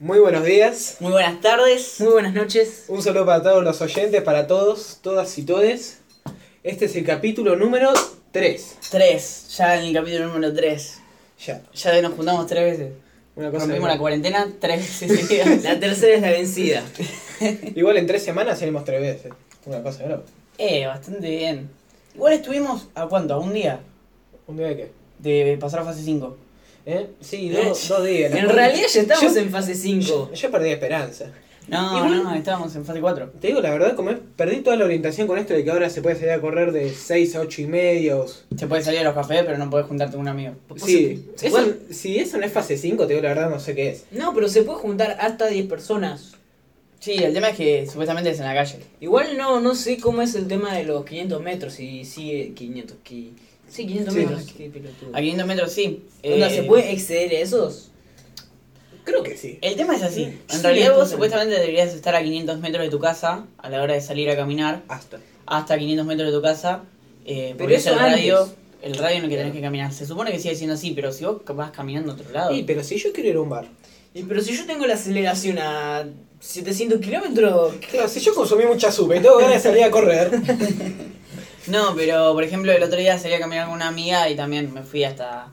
Muy buenos días. Muy buenas tardes. Muy buenas noches. Un saludo para todos los oyentes, para todos, todas y todes. Este es el capítulo número 3. Tres, ya en el capítulo número 3. Ya. Ya nos juntamos tres veces. Una cosa Rompimos la cuarentena tres veces seguidas. La tercera es la vencida. Igual en tres semanas salimos tres veces. Una cosa loco. Eh, bastante bien. Igual estuvimos, ¿a cuánto? ¿A un día? ¿Un día de qué? De pasar a fase 5. ¿Eh? Sí, dos, dos días. En realidad ya estamos Yo- en fase 5. Yo, yo perdí esperanza. No, Igual- no, estábamos en fase 4. Te digo la verdad, como es, perdí toda la orientación con esto de que ahora se puede salir a correr de 6 a 8 y media. o- Se puede salir a los cafés, pero no podés juntarte con un amigo. Sí, se eso- puede- si eso no es fase 5, te digo la verdad, no sé qué es. No, pero se puede juntar hasta 10 personas. Sí, el tema es que supuestamente es en la calle. Igual no, no sé cómo es el tema de los 500 metros. Si sigue 500. Sí, 500 Sí. metros. Qué pelotudo. A 500 metros sí. Eh, ¿Se puede exceder esos? Creo que sí. El tema es así. Sí. En Sí, realidad vos supuestamente deberías estar a 500 metros de tu casa a la hora de salir a caminar. Hasta. hasta 500 metros de tu casa, eh, Pero porque es eso el radio, el radio en el que tenés que caminar. Se supone que sigue siendo así, pero si vos vas caminando a otro lado. Sí, pero si yo quiero ir a un bar. Y, pero si yo tengo la aceleración a 700 kilómetros. Claro, si yo consumí mucha y tengo ganas de salir a correr. No, pero por ejemplo el otro día salí a caminar con una amiga y también me fui hasta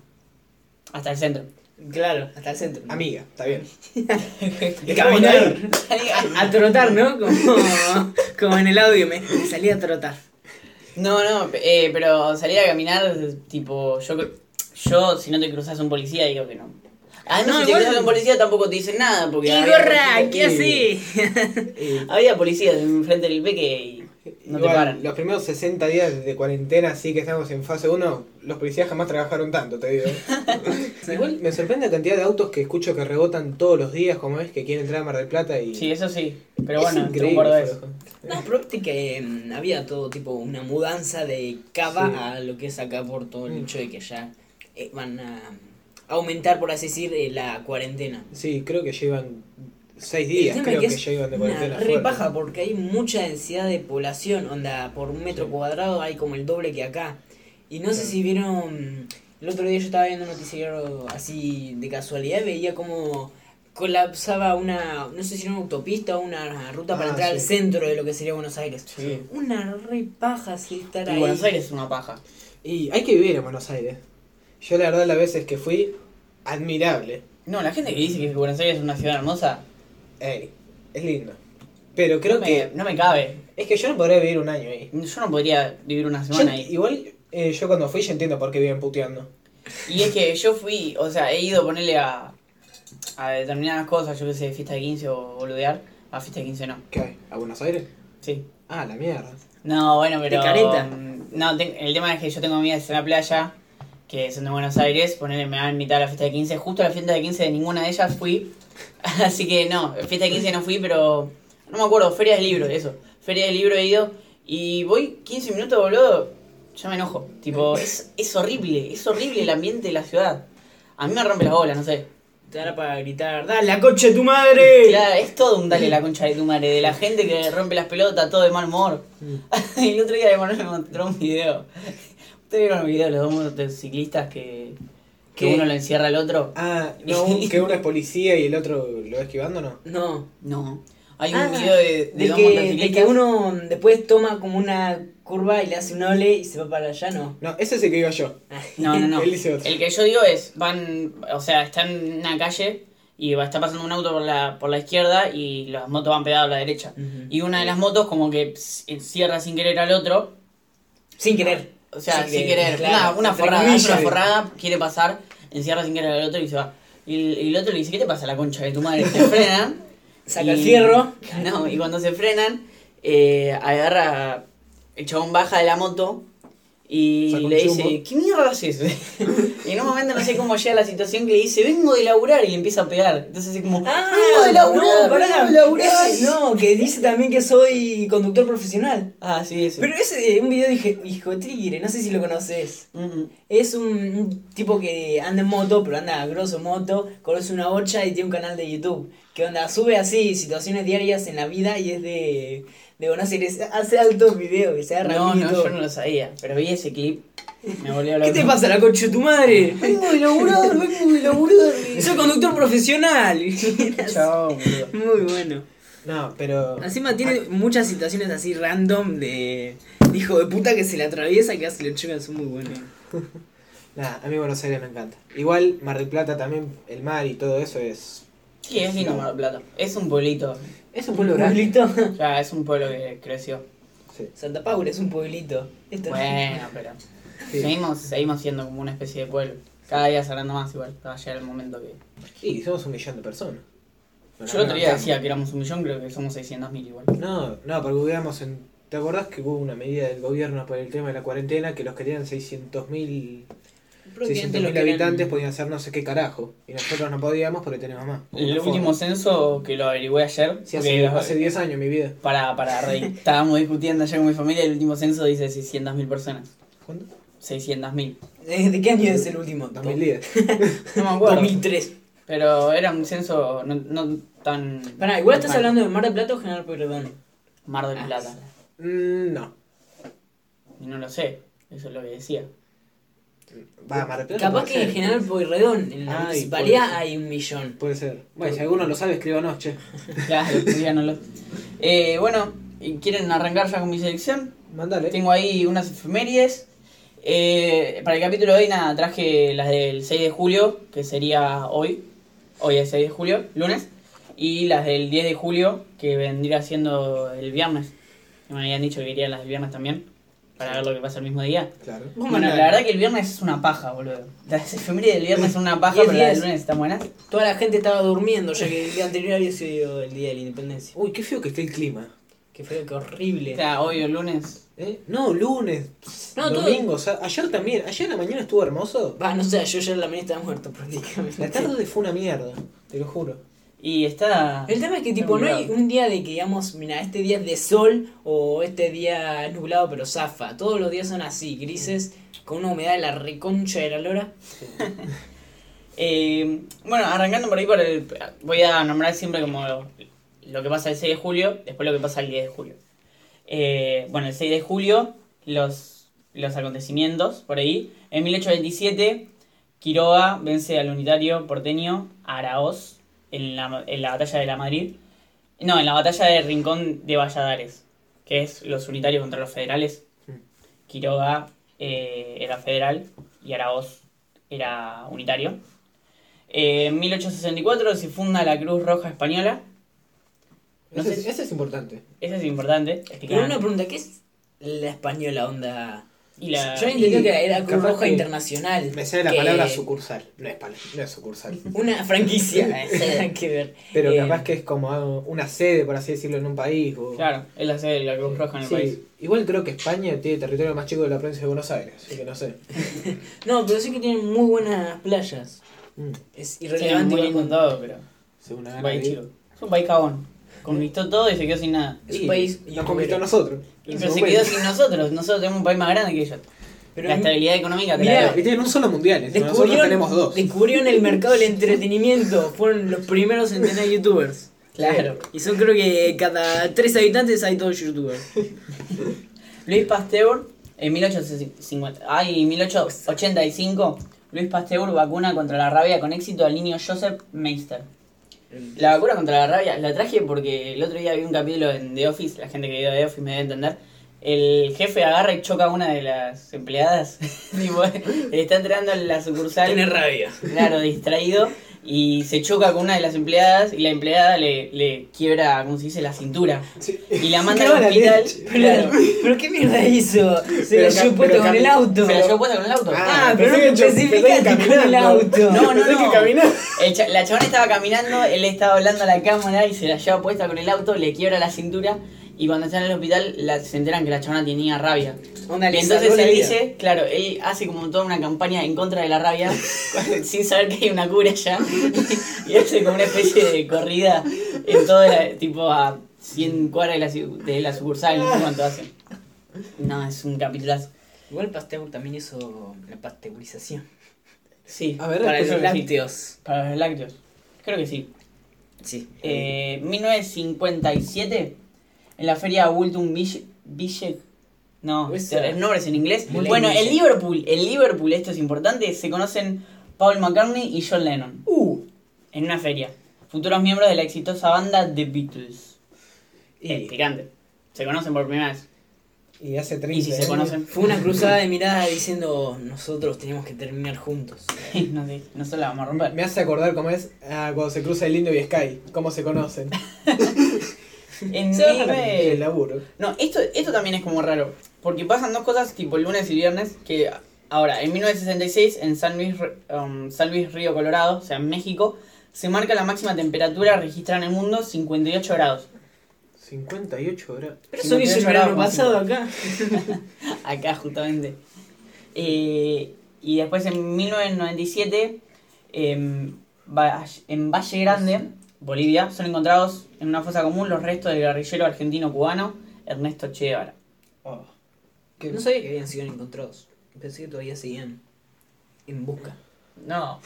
hasta el centro. Claro, hasta el centro. Amiga, está bien. Y caminar. A, a trotar, ¿no? Como, como en el audio, me, me salí a trotar. No, no, eh, pero salir a caminar, tipo, yo yo si no te cruzas un policía digo que no. Además, No, si te cruzas un policía tampoco te dicen nada, porque ¡Qué había gorra! policías- ¿Qué así? Había policías enfrente del peque y no te paran. Los primeros 60 días de cuarentena, así que estamos en fase 1, los policías jamás trabajaron tanto, te digo. Igual me sorprende la cantidad de autos que escucho que rebotan todos los días, como es, que quieren entrar a Mar del Plata y... Sí, eso sí. Pero Es bueno, increíble, cordobés. Flojo. No, pero viste que mm, había todo tipo una mudanza de Cava Sí. a lo que es acá por todo el Mm. hecho de que ya eh, van a aumentar, por así decir, eh, la cuarentena. Sí, creo que llevan 6 El días, creo que, que es llevan de una cuarentena. re fuerte. paja porque hay mucha densidad de población, onda, por un metro cuadrado hay como el doble que acá. Y no sé si vieron, el otro día yo estaba viendo un noticiero así de casualidad, veía como colapsaba una, no sé si era una autopista o una ruta para Ah, entrar al centro de lo que sería Buenos Aires. Sí. Una re paja así estar Y ahí. Buenos Aires es una paja. Y hay que vivir en Buenos Aires. Yo la verdad las veces que fui, admirable. No, la gente que dice que Buenos Aires es una ciudad hermosa, Ey, es lindo. Pero creo no, me, que... no me cabe. Es que yo no podría vivir un año ahí. Yo no podría vivir una Yo- semana ahí. igual eh, yo cuando fui ya entiendo por qué viven puteando. Y es que yo fui, o sea, he ido a ponerle a, a determinadas cosas, yo que sé, fiesta de 15 o boludear. A fiesta de 15 no. ¿Qué? ¿A Buenos Aires? Sí. Ah, la mierda. No, bueno, pero. careta? mm, No, ten- el tema es que yo tengo amigas en la playa que son de Buenos Aires, ponerle me van a invitar a la fiesta de 15. Justo a la fiesta de 15 de ninguna de ellas fui. Así que no, fiesta de 15 no fui, pero. No me acuerdo, Feria del Libro, eso. Feria del Libro he ido. Y voy 15 minutos, boludo. Ya me enojo. Tipo, es, es horrible, es horrible el ambiente de la ciudad. A mí me rompe las bolas, no sé. Te dará para gritar, ¡dale la coche de tu madre! Claro, es todo un dale la concha de tu madre, de la gente que rompe las pelotas, todo de mal humor. y el otro día de Manuel me mostró un video. ¿Ustedes vieron el video de los dos motociclistas que, que uno lo encierra al otro? Ah, no, que uno es policía y el otro lo va esquivando, ¿no? No. No. Hay un Ah, video de, de de dos que, de que uno después toma como una curva y le hace un ole y se va para allá, ¿no? No, ese es el que iba yo. No, no, no. Él dice otro. El que yo digo es, van, o sea, están en una calle y va, está pasando un auto por la, por la izquierda y las motos van pegadas a la derecha. Y una de las motos como que ps- cierra sin querer al otro Sin querer. O sea, Sin sin, que- querer. claro, una una forrada, comillas. una forrada, quiere pasar, encierra sin querer al otro y se va. Y el, y el otro le dice, ¿qué te pasa la concha de tu madre? Se frenan. Saca el y- fierro. No, y cuando se frenan, eh, agarra, el chabón baja de la moto y le dice. ¿qué mierda haces? y en un momento no sé cómo llega la situación que le dice, vengo de laburar y le empieza a pegar. Entonces así como, Ah, vengo de laburar, no, pará. vengo de laburar. Ese, no, que dice también que soy conductor profesional. Ah, sí, eso. Pero ese, un video dije, hijo de tigre, no sé si lo conoces. Es un, un tipo que anda en moto, pero anda a grosso moto, conoce una bocha y tiene un canal de YouTube. que onda, sube así situaciones diarias en la vida y es de, de Buenos Aires. Hace altos videos, que se agarra No, no, yo no lo sabía. Pero vi ese clip. Me volvió a hablar. ¿Qué te pasa, la concha de tu madre? Vengo de laburar, vengo de laburar. Soy conductor profesional. Chao, boludo. Muy bueno. No, pero. Encima tiene muchas situaciones así random de, de hijo de puta que se le atraviesa, que hace le chocan, son muy buenos. Nada, a mí Buenos Aires me encanta. Igual Mar del Plata también, el mar y todo eso es. Sí, es lindo Mar del Plata. Es un pueblito. Es un pueblo grande. Pueblito. O sea, es un pueblo que creció. Sí. Santa Paula es un pueblito. Esto Bueno, pero. Sí. Seguimos, seguimos siendo como una especie de pueblo. Cada día cerrando más igual. Va a llegar el momento que. Sí, somos un millón de personas. Bueno, Yo el otro día decía que éramos un millón, creo que somos 600.000 igual. No, no, porque hubiéramos en. ¿Te acordás que hubo una medida del gobierno por el tema de la cuarentena que los que tenían 600.000 Prácticamente 600.000 lo que eran- habitantes podían hacer no sé qué carajo? Y nosotros no podíamos porque tenemos más. El último censo que lo averigüé ayer. Sí, hace, hace 10 años mi vida. Para, para reír. Estábamos discutiendo ayer con mi familia y el último censo dice 600.000 personas. ¿Cuándo? 600.000. ¿De qué año es el último? 2010. No me acuerdo. 2003. Pero era un censo no, no tan. Pará, igual estás hablando de Mar del Plata o General Pueyrredón. Mar del Ah, Plata. Mm, no. Y no lo sé. Eso es lo que decía. Va, Mar del Plata Capaz puede que en. General Pueyrredón, en la Ay, municipalidad puede ser. hay un millón. Puede ser. Bueno, si alguno lo sabe, escríbanos, che. Claro, díganoslo. Eh, bueno, ¿y ¿quieren arrancar ya con mi selección? Mándale. Tengo ahí unas efemérides. Eh, para el capítulo de hoy, nada, traje las del 6 de julio, que sería hoy. Hoy es 6 de julio, lunes. Y las del 10 de julio, que vendría siendo el viernes. Me habían dicho que querían las del viernes también. Para ver lo que pasa el mismo día. Claro. Bueno, la verdad que el viernes es una paja, boludo. Las efemérides del viernes son una paja, pero las del lunes están buenas. Toda la gente estaba durmiendo, ya que el día anterior había sido el día de la independencia. Uy, qué feo que esté el clima. Qué feo, qué O horrible. sea, hoy o lunes. ¿Eh? No, lunes. No, todo- domingo. O sea, ayer también. Ayer a la mañana estuvo hermoso. Va, no sé, yo ya en la mañana estaba muerto prácticamente. La tarde fue una mierda. Te lo juro. Y está. El tema es que tipo no hay un día de que digamos, mira, este día es de sol o este día es nublado pero zafa. Todos los días son así, grises, con una humedad de la reconcha de la lora. Eh, bueno, arrancando por ahí por el. Voy a nombrar siempre como lo, lo que pasa el 6 de julio, después lo que pasa el 10 de julio. Eh, bueno, el 6 de julio, los, los acontecimientos por ahí. En 1827, Quiroga vence al unitario porteño Araoz en la, en la batalla de la Madrid. No, en la batalla de Rincón de Valladares, que es los unitarios contra los federales. Quiroga eh, era federal y Araoz era unitario. Eh, en 1864 se funda la Cruz Roja Española. No ese, sé es, ese es importante. Eso es importante. Pero una pregunta, ¿qué es la española onda? Y la- Yo entendí que era Cruz Roja Internacional. Me sale la que- palabra sucursal. No es, no es sucursal. Una franquicia, nada que ver. Pero Eh, capaz que es como una sede, por así decirlo, en un país. O... Claro, es la sede de la Cruz Roja en el Sí, país. Igual creo que España tiene territorio más chico de la provincia de Buenos Aires, así que no sé. No, pero sí que tienen muy buenas playas. Mm, Es Sí, irrelevante. muy todo, pero es gana un país chico. Es un país cagón. Conquistó todo y se quedó sin nada. Es un Y país Nos conquistó a nosotros. Y pero se quedó sin nosotros. Nosotros tenemos un país más grande que ellos. Pero la estabilidad económica te Mirá, la Y doy. tienen un solo mundial, nosotros Descubrieron, tenemos dos. descubrieron el mercado del entretenimiento. Fueron los primeros en tener youtubers. Claro. Y son creo que cada tres habitantes hay dos youtubers. Luis Pasteur, en 1850, ay, 1885, Luis Pasteur vacuna contra la rabia con éxito al niño Joseph Meister. La vacuna contra la rabia la traje porque el otro día vi un capítulo en The Office, la gente que vio The Office me debe entender. El jefe agarra y choca a una de las empleadas. tipo, está entrando en la sucursal. Tiene rabia. Claro, distraído. Y se choca con una de las empleadas y la empleada le, le quiebra, ¿cómo se dice?, la cintura. Sí. Y la manda al hospital. Pero, pero qué mierda hizo. Se la llevó puesto pero con el auto. Se la llevó puesta con el auto. Ah, pensé pero no especificaste con el auto. No, no, no. El cha- la chabona estaba caminando, él estaba hablando a la cámara y se la lleva puesta con el auto, le quiebra la cintura y cuando están en el hospital la- se enteran que la chabona tenía rabia. Onda, Y entonces él dice, claro, él hace como toda una campaña en contra de la rabia sin saber que hay una cura ya y hace como una especie de corrida en todo, la- tipo a 100 cuadras de la, de la sucursal, no sé cuánto hacen. No, es un capitulazo. Igual Pasteur también hizo la pasteurización. Sí, A ver, Para los lácteos. Para los lácteos. Creo que sí. Sí. Eh, 1957, en la feria Ville, Ville- no, el nombre es en inglés. Bueno, el Ville. Liverpool, el Liverpool, esto es importante, se conocen Paul McCartney y John Lennon Uh, en una feria. Futuros miembros de la exitosa banda The Beatles. y, Eh, picante. Se conocen por primera vez. y hace 30 Y si se conocen, Fue una cruzada de miradas diciendo nosotros tenemos que terminar juntos. no sé, no se la vamos a romper. Me hace acordar cómo es ah, cuando se cruza el Indio y Sky, cómo se conocen. En el laburo. No, esto, esto también es como raro. Porque pasan dos cosas tipo lunes y viernes. Que ahora, en 1966, en San Luis, um, San Luis Río Colorado, o sea, en México, se marca la máxima temperatura registrada en el mundo, 58 grados. 58 horas. Pero eso hizo el 58 verano grados, pasado acá. Acá, justamente. Eh, y después en 1997, em, Va- en Valle Grande, Bolivia, son encontrados en una fosa común los restos del guerrillero argentino-cubano Ernesto Che Guevara. Oh, No sabía que habían sido encontrados. Pensé que todavía seguían en busca. No.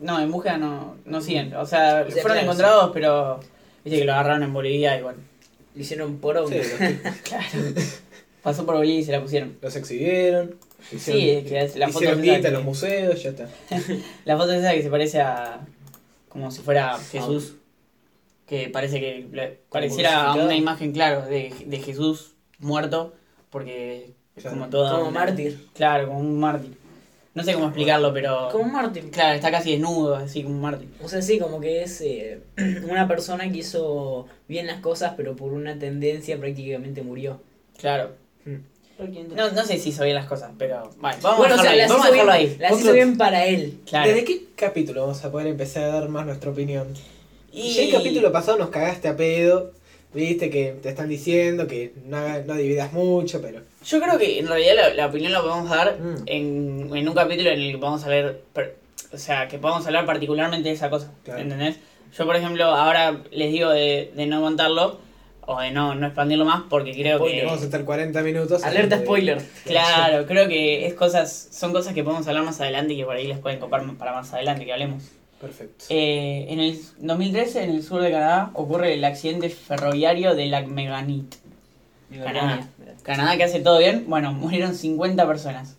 No, en búsqueda no, no siguen. O sea, O sea, fueron claro, encontrados, pero. Viste que lo agarraron en Bolivia y bueno. Le hicieron por Sí, Claro. Pasó por Bolivia y se la pusieron. los exhibieron. Sí, es que la foto hicieron en los museos, ya está. La foto esa que se parece a. como si fuera Jesús. Que parece que. le- pareciera crucificado. una imagen, claro, de, de Jesús muerto. Porque es como toda. Como mártir. Claro, como un mártir. No sé cómo explicarlo, pero. Como un mártir. Claro, está casi desnudo, así como un mártir. O sea, sí, como que es eh, una persona que hizo bien las cosas, pero por una tendencia prácticamente murió. Claro. Mm. No, no sé si hizo bien las cosas, pero. Bueno, vamos bueno, a o sea, dejarlo ahí. las Vamos a hizo, dejarlo bien, ahí. las hizo bien para él. Claro. ¿Desde qué capítulo vamos a poder empezar a dar más nuestra opinión? Y... Ya el capítulo pasado nos cagaste a pedo. Viste que te están diciendo que no, no dividas mucho, pero. Yo creo que en realidad la, la opinión la podemos dar Mm. en, en un capítulo en el que podamos hablar. per- o sea, que podamos hablar particularmente de esa cosa. Claro. ¿Entendés? Yo, por ejemplo, ahora les digo de, de no aguantarlo o de no, no expandirlo más porque creo Spoiler, Vamos a que. estar 40 minutos. Alerta de- spoiler. Claro, creo que es cosas, son cosas que podemos hablar más adelante y que por ahí les pueden copar para más adelante que hablemos. Perfecto. Eh, en el 2013, en el sur de Canadá, ocurre el accidente ferroviario de Lac-Mégantic. Canadá. Canadá que hace todo bien, bueno, murieron 50 personas.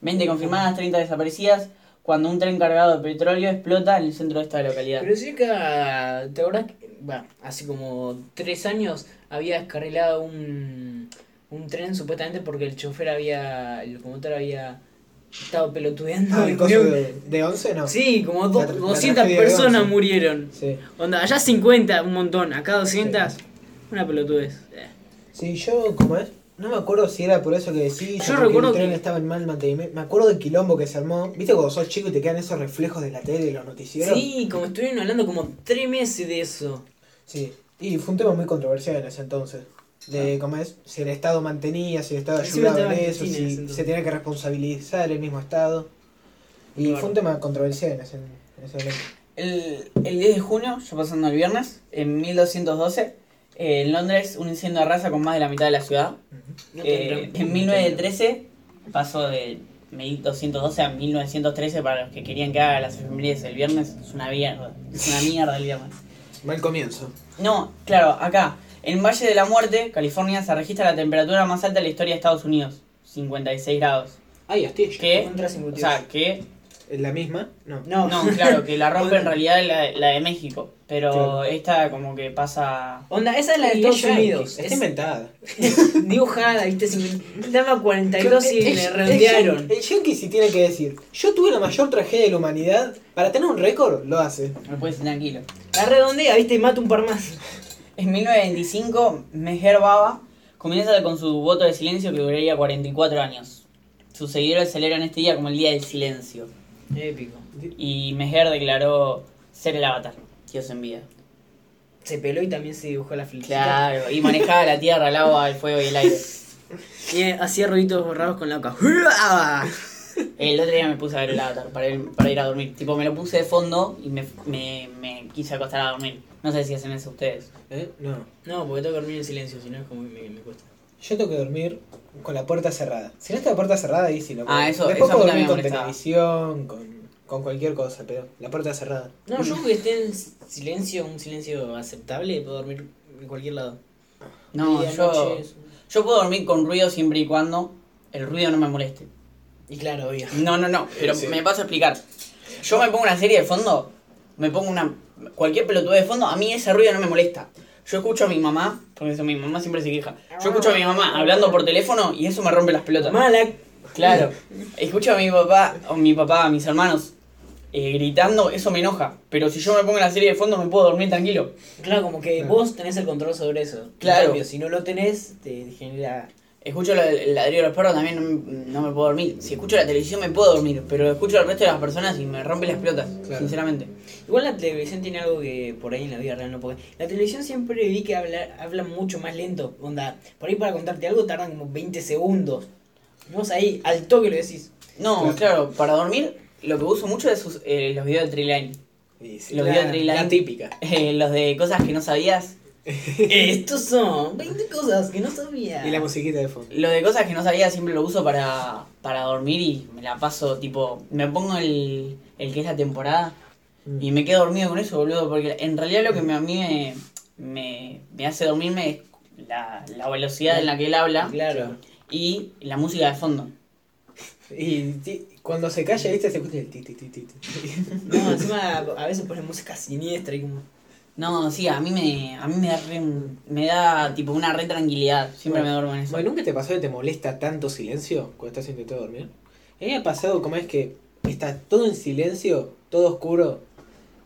20 confirmadas, 30 desaparecidas, cuando un tren cargado de petróleo explota en el centro de esta localidad. Pero sí que, ¿te acordás? que, Bueno, hace como tres años había descarrilado un, un tren supuestamente porque el chofer había, el locomotor había estado pelotudeando. Ah, el coso de, de 11, no. Sí, como do- La- la 200 tragedia de personas murieron. Sí. Onda, allá 50, un montón, acá 200, una pelotudez. Eh. Sí, yo, ¿cómo es? No me acuerdo si era por eso que decís. Yo recuerdo el tren que- estaba en mal mantenimiento. Me acuerdo del quilombo que se armó. ¿Viste cuando sos chico y te quedan esos reflejos de la tele y los noticieros? Sí, como estuvieron hablando como tres meses de eso. Sí. Y fue un tema muy controversial en ese entonces. De cómo es, si el Estado mantenía, si el Estado ayudaba en eso, si entonces. se tenía que responsabilizar el mismo Estado. Y Claro. fue un tema controversial en ese, en ese momento. El, el 10 de junio, ya pasando el viernes, en 1212, eh, en Londres, un incendio arrasa con más de la mitad de la ciudad. No Eh, tendrán- en 1913 pasó de 1212 a 1913 para los que querían que haga las efemérides el viernes. Es una mierda. Es una mierda el viernes. Mal comienzo. No, claro, acá, en Valle de la Muerte, California, se registra la temperatura más alta de la historia de Estados Unidos. 56 grados. Ay, hostia. ¿Qué? Contra O 52. sea, que... ¿Es la misma? No. No, No, claro, que la rompe en realidad la, la de México. Pero Claro. esta como que pasa... Onda, esa es la de Estados Unidos. Está Es inventada. dibujada, viste, cincuenta- daba 42 y El- le el redondearon. El yankee sí tiene que decir, yo tuve la mayor tragedia de la humanidad, para tener un récord, lo hace. Me puedes tranquilo. La redondea, viste, y mata un par más. En 1925, Meher Baba comienza con su voto de silencio que duraría 44 años. Sus seguidores celebran este día como el Día del Silencio. Épico. Y Meher declaró ser el avatar, Dios en vida. Se peló y también se dibujó la flechita. Claro, y manejaba la tierra, el agua, el fuego y el aire. Y eh, hacía ruiditos raros con la boca. El otro día me puse a ver el avatar para ir, para ir a dormir. Tipo, me lo puse de fondo y me, me, me quise acostar a dormir. No sé si hacen eso ustedes. ¿Eh? No. No, porque tengo que dormir en silencio, si no es como me, me cuesta. Yo tengo que dormir con la puerta cerrada. Si no está la puerta cerrada, ahí sí no Ah, puedo. eso- Después eso puedo dormir con molestaba. televisión, con... con cualquier cosa, pero la puerta cerrada. No, yo que esté en silencio, un silencio aceptable, puedo dormir en cualquier lado. No, Día, yo, noche, yo puedo dormir con ruido siempre y cuando el ruido no me moleste. Y claro, obvio. No, no, no, pero Sí. me paso a explicar. Yo me pongo una serie de fondo, me pongo una cualquier pelotudo de fondo, a mí ese ruido no me molesta. Yo escucho a mi mamá, porque eso mi mamá siempre se queja. Yo escucho a mi mamá hablando por teléfono y eso me rompe las pelotas. Mala. Claro. Escucho a mi papá, o mi papá, a mis hermanos eh, gritando, eso me enoja. Pero si yo me pongo la serie de fondo me puedo dormir tranquilo. Claro, como que vos tenés el control sobre eso. Claro. cambio, si no lo tenés, te genera. Escucho la- el ladrido de los perros también no me, no me puedo dormir. Si escucho la televisión me puedo dormir, pero escucho al resto de las personas y me rompe las pelotas, Claro. sinceramente. Igual la televisión tiene algo que por ahí en la vida real no puede. La televisión siempre vi que habla, habla mucho más lento. Onda, por ahí para contarte algo tardan como 20 segundos. Vos ahí, al toque lo decís. No, Claro. claro, para dormir lo que uso mucho es sus- eh, los videos de Triline. Y sí, Los la, videos de Triline. la típica. Eh, los de cosas que no sabías. Estos son 20 cosas que no sabía. Y la musiquita de fondo. Lo de cosas que no sabías siempre lo uso para, para dormir y me la paso tipo. Me pongo el, el que es la temporada y me quedo dormido con eso, boludo. Porque en realidad lo que me, a mí me, me, me hace dormirme es la, la velocidad en la que él habla Claro. y la música de fondo. Y ti- cuando se calla, viste, se escucha el ti, ti, ti, ti, ti. No, encima a veces ponen música siniestra y como. No, sí, a mí me, a mí me da, re- me da tipo una re tranquilidad. Siempre Bueno, me duermo en eso. Bueno, ¿nunca te pasó que te molesta tanto silencio cuando estás intentando dormir? A mí me ha pasado como es que está todo en silencio, todo oscuro,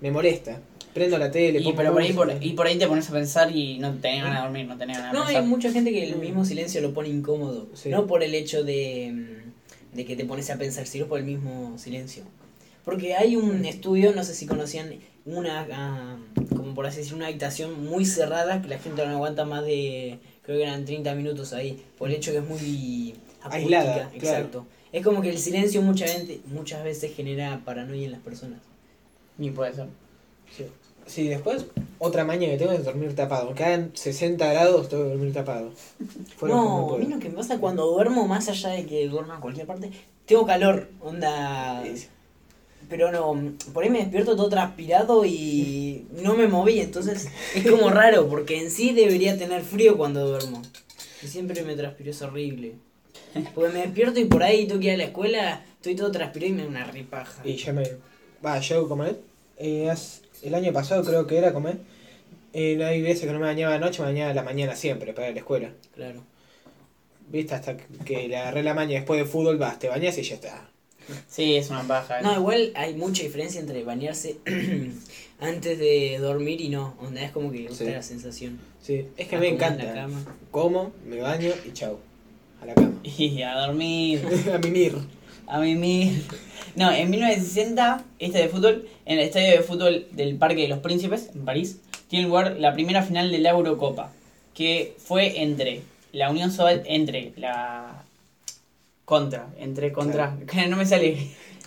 me molesta. Prendo la tele, y, pero por ahí, por, y por ahí te pones a pensar y no tenés ganas de dormir, no tenés ganas de No, hay mucha gente que el mismo silencio lo pone incómodo. Sí. No por el hecho de, mm, de que te pones a pensar, sino por el mismo silencio. Porque hay un estudio, no sé si conocían, una, ah, como por así decir, una habitación muy cerrada que la gente no aguanta más de, creo que eran 30 minutos ahí, por el hecho que es muy acústica, Aislada, claro. Exacto. Es como que el silencio mucha gente, muchas veces genera paranoia en las personas. Ni puede ser. Sí. Sí, después, otra maña que tengo es dormir tapado. Cada 60 grados tengo que dormir tapado. Fuera no, a mí lo que me pasa cuando duermo, más allá de que duerma en cualquier parte, tengo calor, onda... Sí. Pero no, por ahí me despierto todo transpirado y no me moví, entonces es como raro, porque en sí debería tener frío cuando duermo. Y siempre me transpiro, es horrible. Porque me despierto y por ahí tengo que ir a la escuela, estoy todo transpirado y me da una ripaja. Y ya me. Va, yo como él. Eh, hace- el año pasado creo que era como él. Eh, hay veces que no me bañaba de noche, me bañaba a la mañana siempre para ir a la escuela. Claro. Viste, hasta que le agarré la maña después de fútbol, vas, te bañas y ya está. Sí, es una paja. No, igual hay mucha diferencia entre bañarse antes de dormir y no. Onda es como que me gusta Sí. la sensación. Sí, es que me en la encanta. cama. Como, me baño y chau. A la cama. Y a dormir, a mimir. A mimir. No, en 1960, este de fútbol, en el estadio de fútbol del Parque de los Príncipes, en París, tiene lugar la primera final de la Eurocopa, que fue entre la Unión Soviética, entre la... Contra, entre contra, no me sale.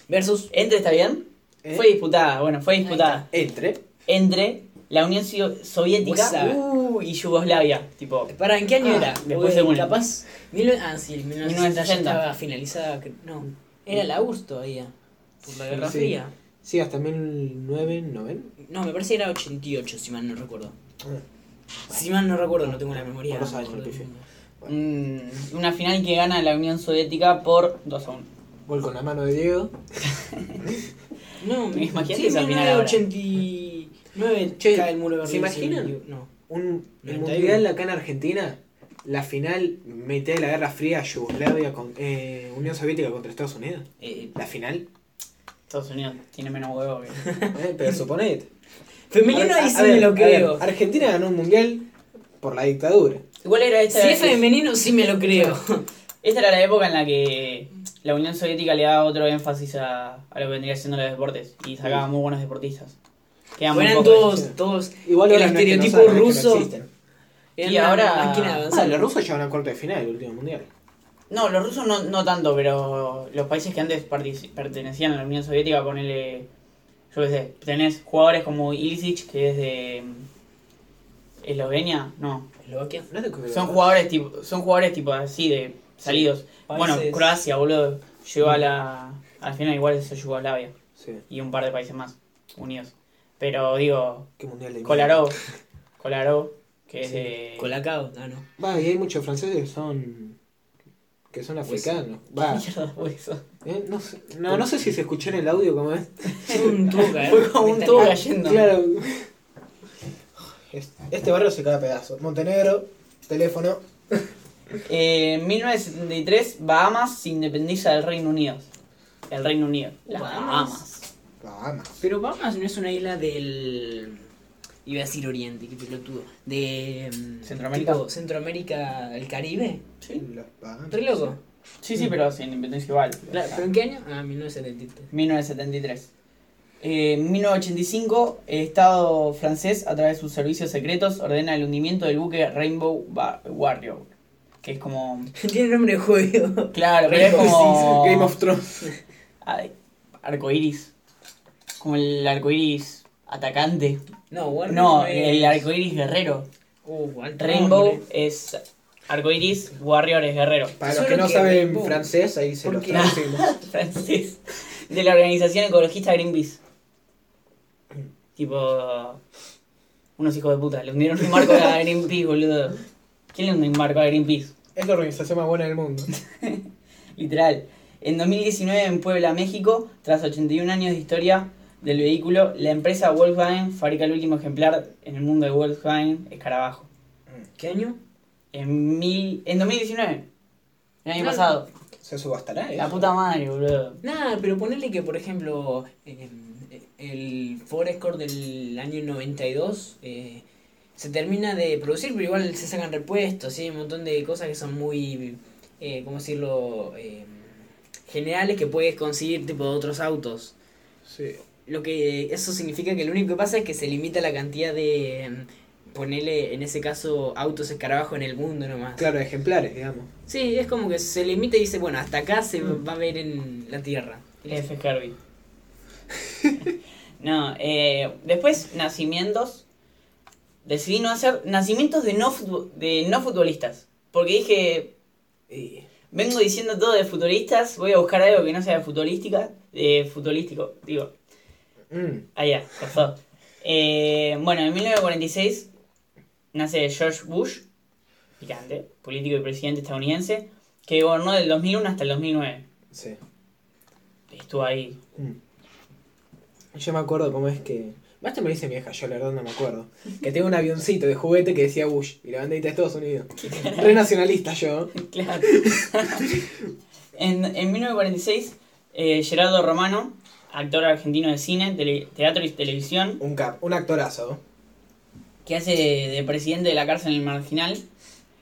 Versus. ¿Entre está bien? ¿Eh? Fue disputada, bueno, fue disputada Entre. entre la Unión Soviética uh, y Yugoslavia, tipo... ¿Para en qué año Ah, era? después unen. capaz. mil- ah, sí, 1960 ya 1960. estaba finalizada. No, era el Augusto todavía. Por la Guerra Sí. Fría. Sí, hasta 1990. No, me parece que era 88, si mal no recuerdo. Ah, Si mal no recuerdo, no tengo la memoria. Años, mejor del pifié. mundo. Mm, una final que gana la Unión Soviética por 2 a 1. Gol con la mano de Diego. No, me Imagínate sí, esa final ahora. 1989 Che, cae el muro de ¿se imaginan? No. Un, el 91. mundial acá en Argentina, la final, mitad de la Guerra Fría, Yugoslavia, con, eh, Unión Soviética contra Estados Unidos. Eh, La final, Estados Unidos tiene menos huevo que. eh, pero suponete. femenino ahí sí me lo ver, creo. Argentina ganó un mundial por la dictadura. Igual era esta. Si es femenino sí me lo creo. Esta era la época en la que la Unión Soviética le daba otro énfasis a, a lo que vendría siendo los deportes y sacaba muy buenos deportistas. Quedan muy Fueran pocos. todos, todos. Igual el estereotipo no ruso. Y ahora- Ah, los rusos llevan a cuarto de final el último mundial. No, los rusos no, no tanto, pero los países que antes pertenecían a la Unión Soviética, ponele. Yo qué sé, tenés jugadores como Ilicic, que es de. mm, Eslovenia, no. Eslovaquia. No Son jugadores tipo, son jugadores tipo así de salidos. Países- Bueno, Croacia, boludo, llegó a la, a la final igual eso Yugoslavia. Sí. y un par de países más unidos. Pero digo, Qué mundial de Colaró, Colaró, que es de... Colacao, ah, no. Va, y hay muchos franceses que son. que son africanos. Va. Eh, no, sé, no, no sé si se escuchó en el audio como es. Un tuca, ¿eh? Fue como un cayendo. Claro. Es- Este barrio se cae a pedazos. Montenegro, teléfono. Eh, en 1973, Bahamas se independiza del Reino Unido. El Reino Unido. Las Bahamas. Bahamas. Bahamas. Pero Bahamas no es una isla del. Iba a decir Oriente, qué pelotudo. De. mm, ¿Centroamérica? tipo Centroamérica, el Caribe. Sí, Los. Re loco. sí, sí, pero sin independencia igual. Claro, ¿Pero en qué año? Ah, 1973. 1973. Eh, en 1985, el Estado francés, a través de sus servicios secretos, ordena el hundimiento del buque Rainbow Warrior. Que es como. Tiene nombre de juego. Claro, pero es como. Game of Thrones. Arcoiris. Como el arcoiris atacante. No, Warrior No, es- el arcoiris guerrero. Uh, Rainbow nombre. es arcoiris, Warrior es guerrero. Para los que no que saben Rainbow. francés, ahí se ¿Por los traducimos. francés de la organización ecologista Greenpeace. Tipo, unos hijos de puta, le hundieron un barco a Greenpeace, boludo. ¿Quién le hunde un barco a Greenpeace? Es la organización más buena del mundo. Literal. En 2019 en Puebla, México, tras 81 años de historia del vehículo, la empresa Volkswagen fabrica el último ejemplar en el mundo de Volkswagen Escarabajo. ¿Qué año? En, mil, en 2019, el año pasado. Se subastará, ¿eh? La puta madre, boludo. Nada, pero ponerle que, por ejemplo, eh, el Ford Escort del año 92 eh, se termina de producir, pero igual se sacan repuestos, ¿sí? un montón de cosas que son muy, eh, ¿cómo decirlo?, eh, generales que puedes conseguir tipo de otros autos. Sí. Lo que eso significa que lo único que pasa es que se limita la cantidad de, mm, ponerle, en ese caso, autos escarabajo en el mundo nomás. Claro, ejemplares, digamos. Sí, es como que se limita y dice, bueno, hasta acá se va a ver en la Tierra. F. Herbie. no, eh, después nacimientos. Decidí no hacer nacimientos de no, futbo- de no futbolistas. Porque dije, vengo diciendo todo de futbolistas, voy a buscar algo que no sea de futbolística, de futbolístico, digo. Mm. Ah, ya, pasó. Eh, bueno, en 1946 nace George Bush, picante, político y presidente estadounidense, que gobernó del 2001 hasta el 2009. Sí. Estuvo ahí. Mm. Yo me acuerdo cómo es que. Basta me dice mi vieja, yo la verdad no me acuerdo. Que tengo un avioncito de juguete que decía Bush y la bandita de Estados Unidos. Re nacionalista yo. Claro. en, en 1946, eh, Gerardo Romano, actor argentino de cine, tele- teatro y televisión, Un cap, un actorazo. que hace de, de presidente de la cárcel en el marginal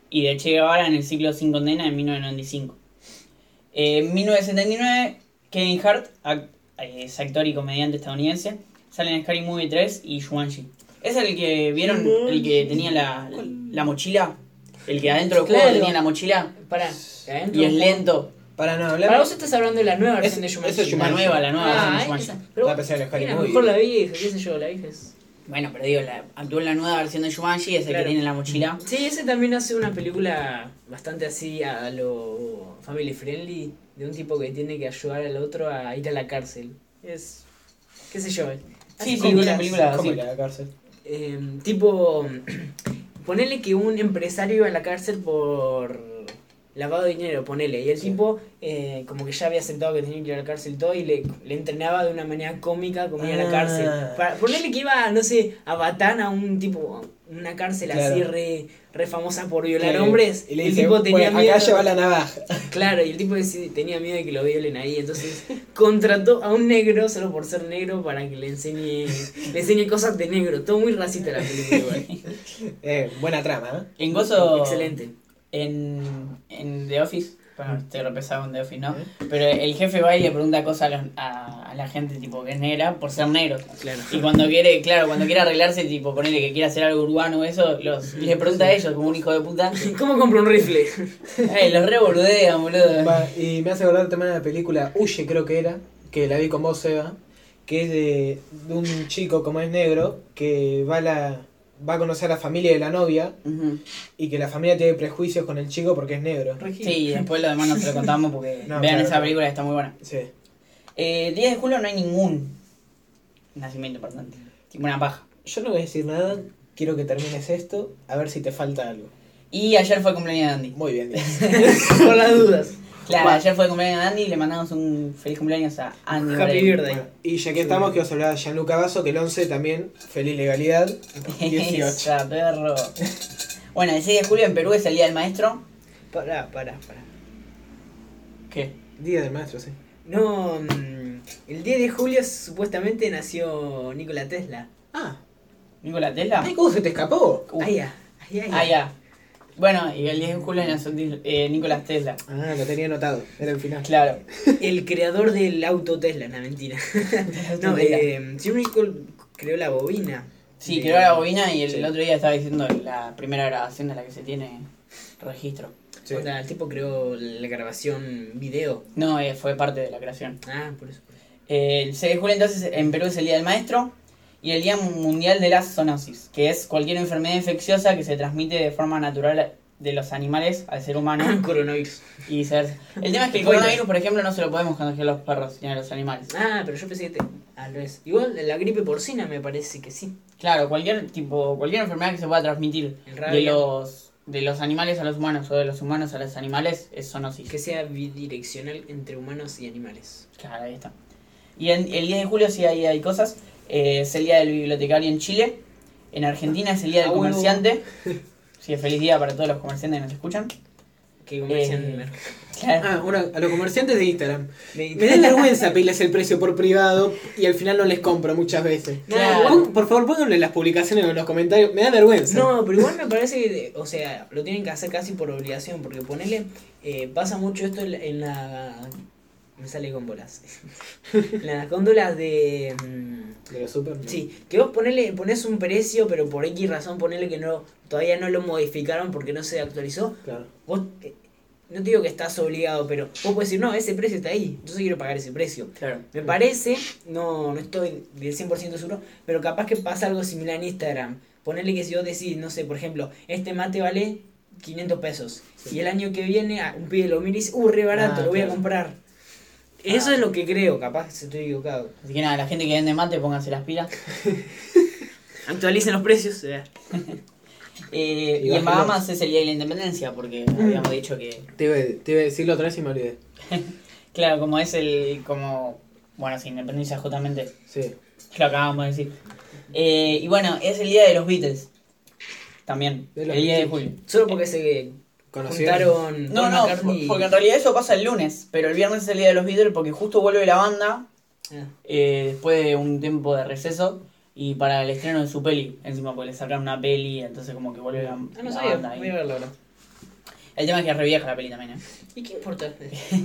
y de Che Guevara en el ciclo Sin Condena en 1995. Eh, en 1979, Kevin Hart, es actor y comediante estadounidense, sale en Scary Movie 3 y Jumanji. ¿Es el que vieron, el que tenía la, la mochila? El que adentro del juego tenía la mochila Para, adentro y es lento. Para no hablar. Para vos estás hablando de la nueva versión Es- de Jumanji. eso es La nueva, la nueva Ah, versión de esa. Pero La de Harry mejor la vieja, qué sé yo, la vieja es... Bueno, pero digo, la, actuó en la nueva versión de Jumanji, es el Claro. que tiene la mochila. Sí, ese también hace una película bastante así a lo family friendly, de un tipo que tiene que ayudar al otro a ir a la cárcel. Es, qué sé yo. Sí, sí, películas ¿Cómo así. la cárcel? eh, tipo, ponele que un empresario iba a la cárcel por lavado de dinero, ponele, y el Sí. tipo eh, como que ya había aceptado que tenía que ir a la cárcel y todo, y le, le entrenaba de una manera cómica como ir a la Ah. cárcel. Para, ponele que iba, no sé, a Batán a un tipo, una cárcel así Claro. re, re famosa por violar hombres, Y le el dice, tipo tenía "Bueno, miedo. acá lleva la navaja. Claro, y el tipo tenía miedo de que lo violen ahí, entonces contrató a un negro solo por ser negro para que le enseñe, le enseñe cosas de negro. Todo muy racista la película igual. Eh, buena trama, ¿eh? En Gozo. Excelente. En, en The Office. Bueno, estoy repesado en The Office, ¿no? Pero el jefe va y le pregunta cosas a, los- a, a la gente tipo que es negra por ser negro. Claro. Y cuando quiere, claro, cuando quiere arreglarse, tipo, ponerle que quiere hacer algo urbano o eso, los, le pregunta a ellos como un hijo de puta. ¿Cómo compro un rifle? Ey, los re boludean, boludo. Va, y me hace acordar también de la película Huye, creo que era, que la vi con vos, Seba, que es de, de un chico, como es negro, que va a, la, va a conocer a la familia de la novia y que la familia tiene prejuicios con el chico porque es negro. Sí, y después lo demás no se lo contamos porque No, vean claro, esa película, está muy buena. Sí. Eh, 10 de julio no hay ningún nacimiento importante. Tipo una paja. Yo no voy a decir nada, quiero que termines esto, a ver si te falta algo. Y ayer fue el cumpleaños de Andy. Muy bien. Por las dudas. Claro, Bueno. ayer fue el cumpleaños de Andy y le mandamos un feliz cumpleaños a Andy. Happy birthday. Bueno, y ya que estamos, quiero hablar de Gianluca Basso, que el 11 también, feliz legalidad, 18. Esa, perro. Bueno, el 6 de julio en Perú es el Día del Maestro. Pará, pará, pará. ¿Qué? Día del maestro, sí. No, mm, el 10 de julio supuestamente nació Nikola Tesla. Ah, ¿Nikola Tesla? ay, ¿cómo se te escapó? Uh. Ay, ya, ay, ay, Ah, ya. Bueno, y el 10 de julio nació eh, Nicolás Tesla. Ah, lo tenía anotado, era el final. Claro. El creador del auto Tesla, no mentira. no, Tesla. eh, Jim Nicole creó la bobina. Sí, de- creó la bobina y el, Sí. otro día estaba diciendo la primera grabación de la que se tiene registro. Sí. O sea, el tipo creó la grabación video. No, eh, fue parte de la creación. Ah, por eso. por eso. Eh, el 6 de julio entonces en Perú es el Día del Maestro y el Día Mundial de la Zoonosis, que es cualquier enfermedad infecciosa que se transmite de forma natural de los animales al ser humano Coronavirus. y viceversa. El tema es que el coronavirus, por ejemplo, no se lo podemos contagiar a los perros ni a los animales. Ah, pero yo pensé que te... al revés. Igual la gripe porcina me parece que sí. Claro, cualquier tipo, cualquier enfermedad que se pueda transmitir de los de los animales a los humanos o de los humanos a los animales es zoonosis. Que sea bidireccional entre humanos y animales. Claro, ahí está. Y en- el 10 de julio sí hay, hay cosas. Eh, es el día del bibliotecario en Chile. En Argentina es el día del Ah, comerciante. Sí, feliz día para todos los comerciantes que nos escuchan. Que comercian Eh. Claro. Ah, una, a los comerciantes de Instagram. Me- Me da vergüenza pedirles el precio por privado y al final no les compro muchas veces. Claro. Por favor, pónganle las publicaciones en los comentarios. Me da vergüenza. No, pero igual me parece que, o sea, lo tienen que hacer casi por obligación, porque ponele, eh, pasa mucho esto en la, en la- me sale con bolas, en las góndolas de, mm, De los super. sí, que vos ponele, pones un precio, pero por X razón ponele que no, todavía no lo modificaron porque no se actualizó, Claro. vos, eh, no te digo que estás obligado, pero vos puedes decir, no, ese precio está ahí, entonces quiero pagar ese precio. Claro. Me parece, no, no estoy del 100% seguro, pero capaz que pasa algo similar en Instagram. Ponerle que si vos decís, no sé, por ejemplo, este mate vale 500 pesos. Sí. Y el año que viene ah, un pibe lo mira y dice, uh, re barato, Ah, lo voy a comprar. Eso Ah. es lo que creo, capaz que estoy equivocado. Así que nada, la gente que vende mate, pónganse las pilas. Actualicen los precios. eh. Eh, Y en. Bahamas es el día de la independencia, porque habíamos dicho que, Te iba, te iba a decirlo otra vez y me olvidé. claro, como es el, como, bueno, sí, independencia justamente, Sí. lo acabamos de decir. Eh, y bueno, es el día de los Beatles, también, De los el día de Beatles. julio. Solo porque se. Juntaron No, no, McCartney porque en realidad eso pasa el lunes, pero el viernes es el día de los Beatles porque justo vuelve la banda Ah, eh, después de un tiempo de receso y para el estreno de su peli, encima porque le sacaron una peli, entonces como que vuelve la, Ah, no la sabía, banda ahí. voy a verlo ahora. El tema es que es re vieja la peli también, ¿eh? ¿Y qué importa?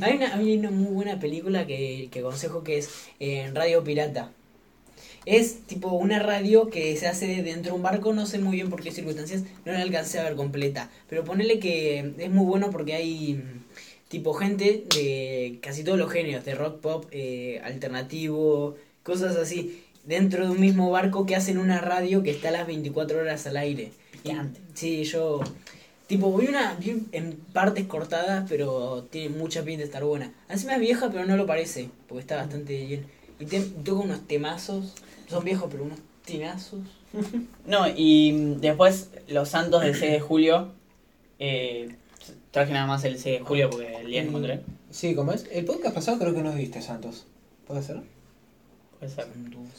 hay, una, hay una muy buena película que, que aconsejo que es eh, Radio Pirata. Es tipo una radio que se hace dentro de un barco, no sé muy bien por qué circunstancias, no la alcancé a ver completa. Pero ponele que es muy bueno porque hay mm, tipo gente de casi todos los géneros, de rock, pop, eh, alternativo, cosas así, dentro de un mismo barco que hacen una radio que está a las 24 horas al aire. Y- sí, yo Tipo, vi una vi en partes cortadas, pero tiene mucha pinta de estar buena. Encima es vieja, pero no lo parece, porque está bastante bien. Y te- toca unos temazos, son viejos, pero unos temazos. No, y mm, después los santos del 6 de julio. Eh, traje nada más el 6 de julio porque el día que encontré. Sí, ¿cómo es? El podcast pasado creo que no viste Santos. ¿Puede ser? Puede ser.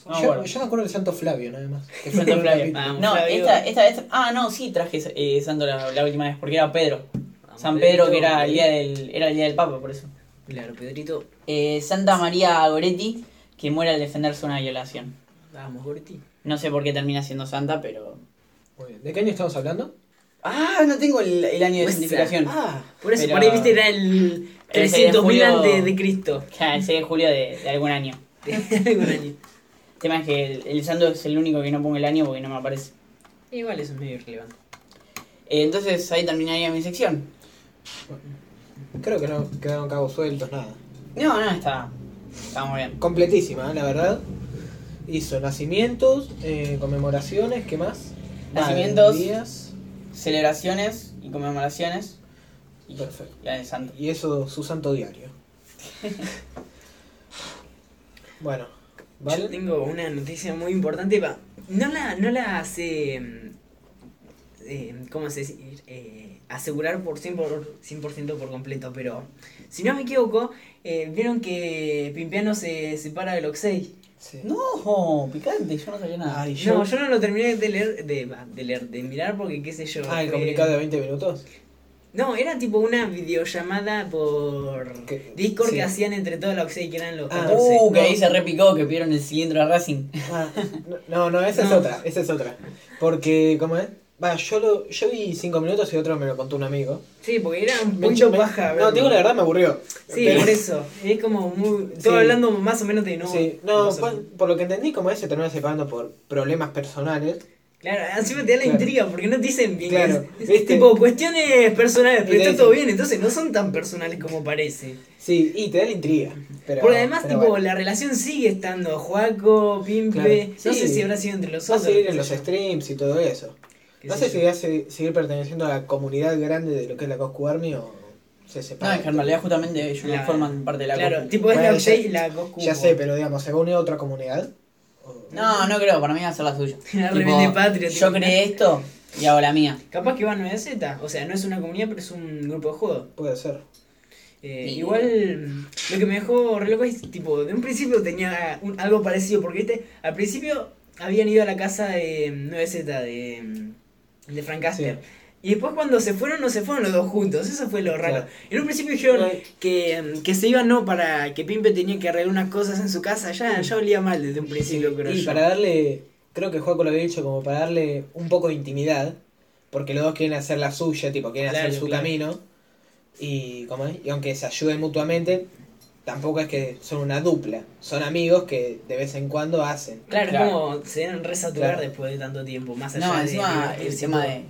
No, yo, bueno. yo me acuerdo del Santo Flavio, nada más. Que Santo Flavio. Ah, No, esta, esta vez. Ah, no, sí traje eh, santo la, la última vez porque era Pedro. Vamos, San Pedro, que era el día del, era el día del Papa, por eso. Claro, Pedrito. Eh, Santa María Goretti, que muere al defenderse una violación. Vamos, Gorti. No sé por qué termina siendo santa, pero. Muy bien. ¿De qué año estamos hablando? Ah, no tengo el, el año de santificación. Ah, Por eso, Pero- por ahí viste, era el El 6 de 300.000 julio- antes de Cristo. Ya, el 6 de julio de, de algún año. Algún año. El tema es que el, el santo es el único que no pongo el año porque no me aparece. Igual eso es medio irrelevante. Eh, entonces ahí terminaría mi sección. creo que no quedaron cabos sueltos, nada. No, no, está. Está muy bien. Completísima, ¿eh? la verdad. Hizo nacimientos, eh, conmemoraciones, ¿qué más? Nacimientos. Días. Celebraciones y conmemoraciones. Y Perfecto. del santo. Y eso, su santo diario. Bueno, Yo ¿vale? tengo una noticia muy importante. va, No la, no la sé. mm, eh, ¿Cómo se dice? Eh, asegurar por 100%, por 100% por completo, pero si no me equivoco, eh, vieron que Pimpiano se separa del Oxey. Sí. No, picante, yo no sabía nada. Ay, yo... No, yo no lo terminé de leer, de, de leer, de mirar porque qué sé yo. Ah, el comunicado de 20 minutos. No, era tipo una videollamada por Discord sí. que hacían entre todos los que eran los Ah, 14. Uh, que no. ahí se repicó, que pidieron el cilindro a Racing. Ah, no, no, esa es otra, esa es otra. Porque, ¿cómo es? Va, yo, lo, yo vi 5 minutos y otro me lo contó un amigo. Sí, porque era un Me- me- baja. No, digo la verdad, me aburrió. Sí, Pero- por eso. Es como muy. Sí. Todo hablando más o menos de no. Sí, no, por, por lo que entendí, como es, se termina separando por problemas personales. Claro, encima te da la Claro. intriga porque no te dicen bien. Claro, Es, es ¿viste? tipo cuestiones personales, Y pero te está dicen- todo bien, entonces no son tan personales como parece. Sí, y te da la intriga. Pero, Porque además, pero tipo, bueno. la relación sigue estando. Juaco, Pimpe. Claro. No Sí. sé si habrá sido entre los Va a otros. seguir en los streams y todo eso. No sé sé si va a se- seguir perteneciendo a la comunidad grande de lo que es la Coscu Army o se No, separa. es que en realidad justamente ellos La- no forman parte de la Claro, Coscu. tipo es Bueno, la ya- y la Coscu. Ya sé, pero digamos, ¿se va a unir a otra comunidad? O- No, no creo, para mí va a ser la suya. La Tipo, rebelde patria, Yo creé esto y hago la mía. Capaz que va a 9Z. O sea, no es una comunidad, pero es un grupo de juego. Puede ser. Eh, igual lo que me dejó re loco es tipo, de un principio tenía un- algo parecido, porque este, al principio habían ido a la casa de 9Z de, de Frank Casper. Y después cuando se fueron, no se fueron los dos juntos, eso fue lo raro. Claro. En un principio dijeron que, que se iban no para que Pimpe tenía que arreglar unas cosas en su casa, ya, ya olía mal desde un principio, creo y yo. para darle, creo que Juaco lo había dicho como para darle un poco de intimidad, porque los dos quieren hacer la suya, tipo, quieren Claro, hacer su claro. camino, y, ¿cómo es? y aunque se ayuden mutuamente, tampoco es que son una dupla, son amigos que de vez en cuando hacen. Claro, Claro. es como se deben resaturar Claro. después de tanto tiempo, más allá No, de encima el divertirse tema de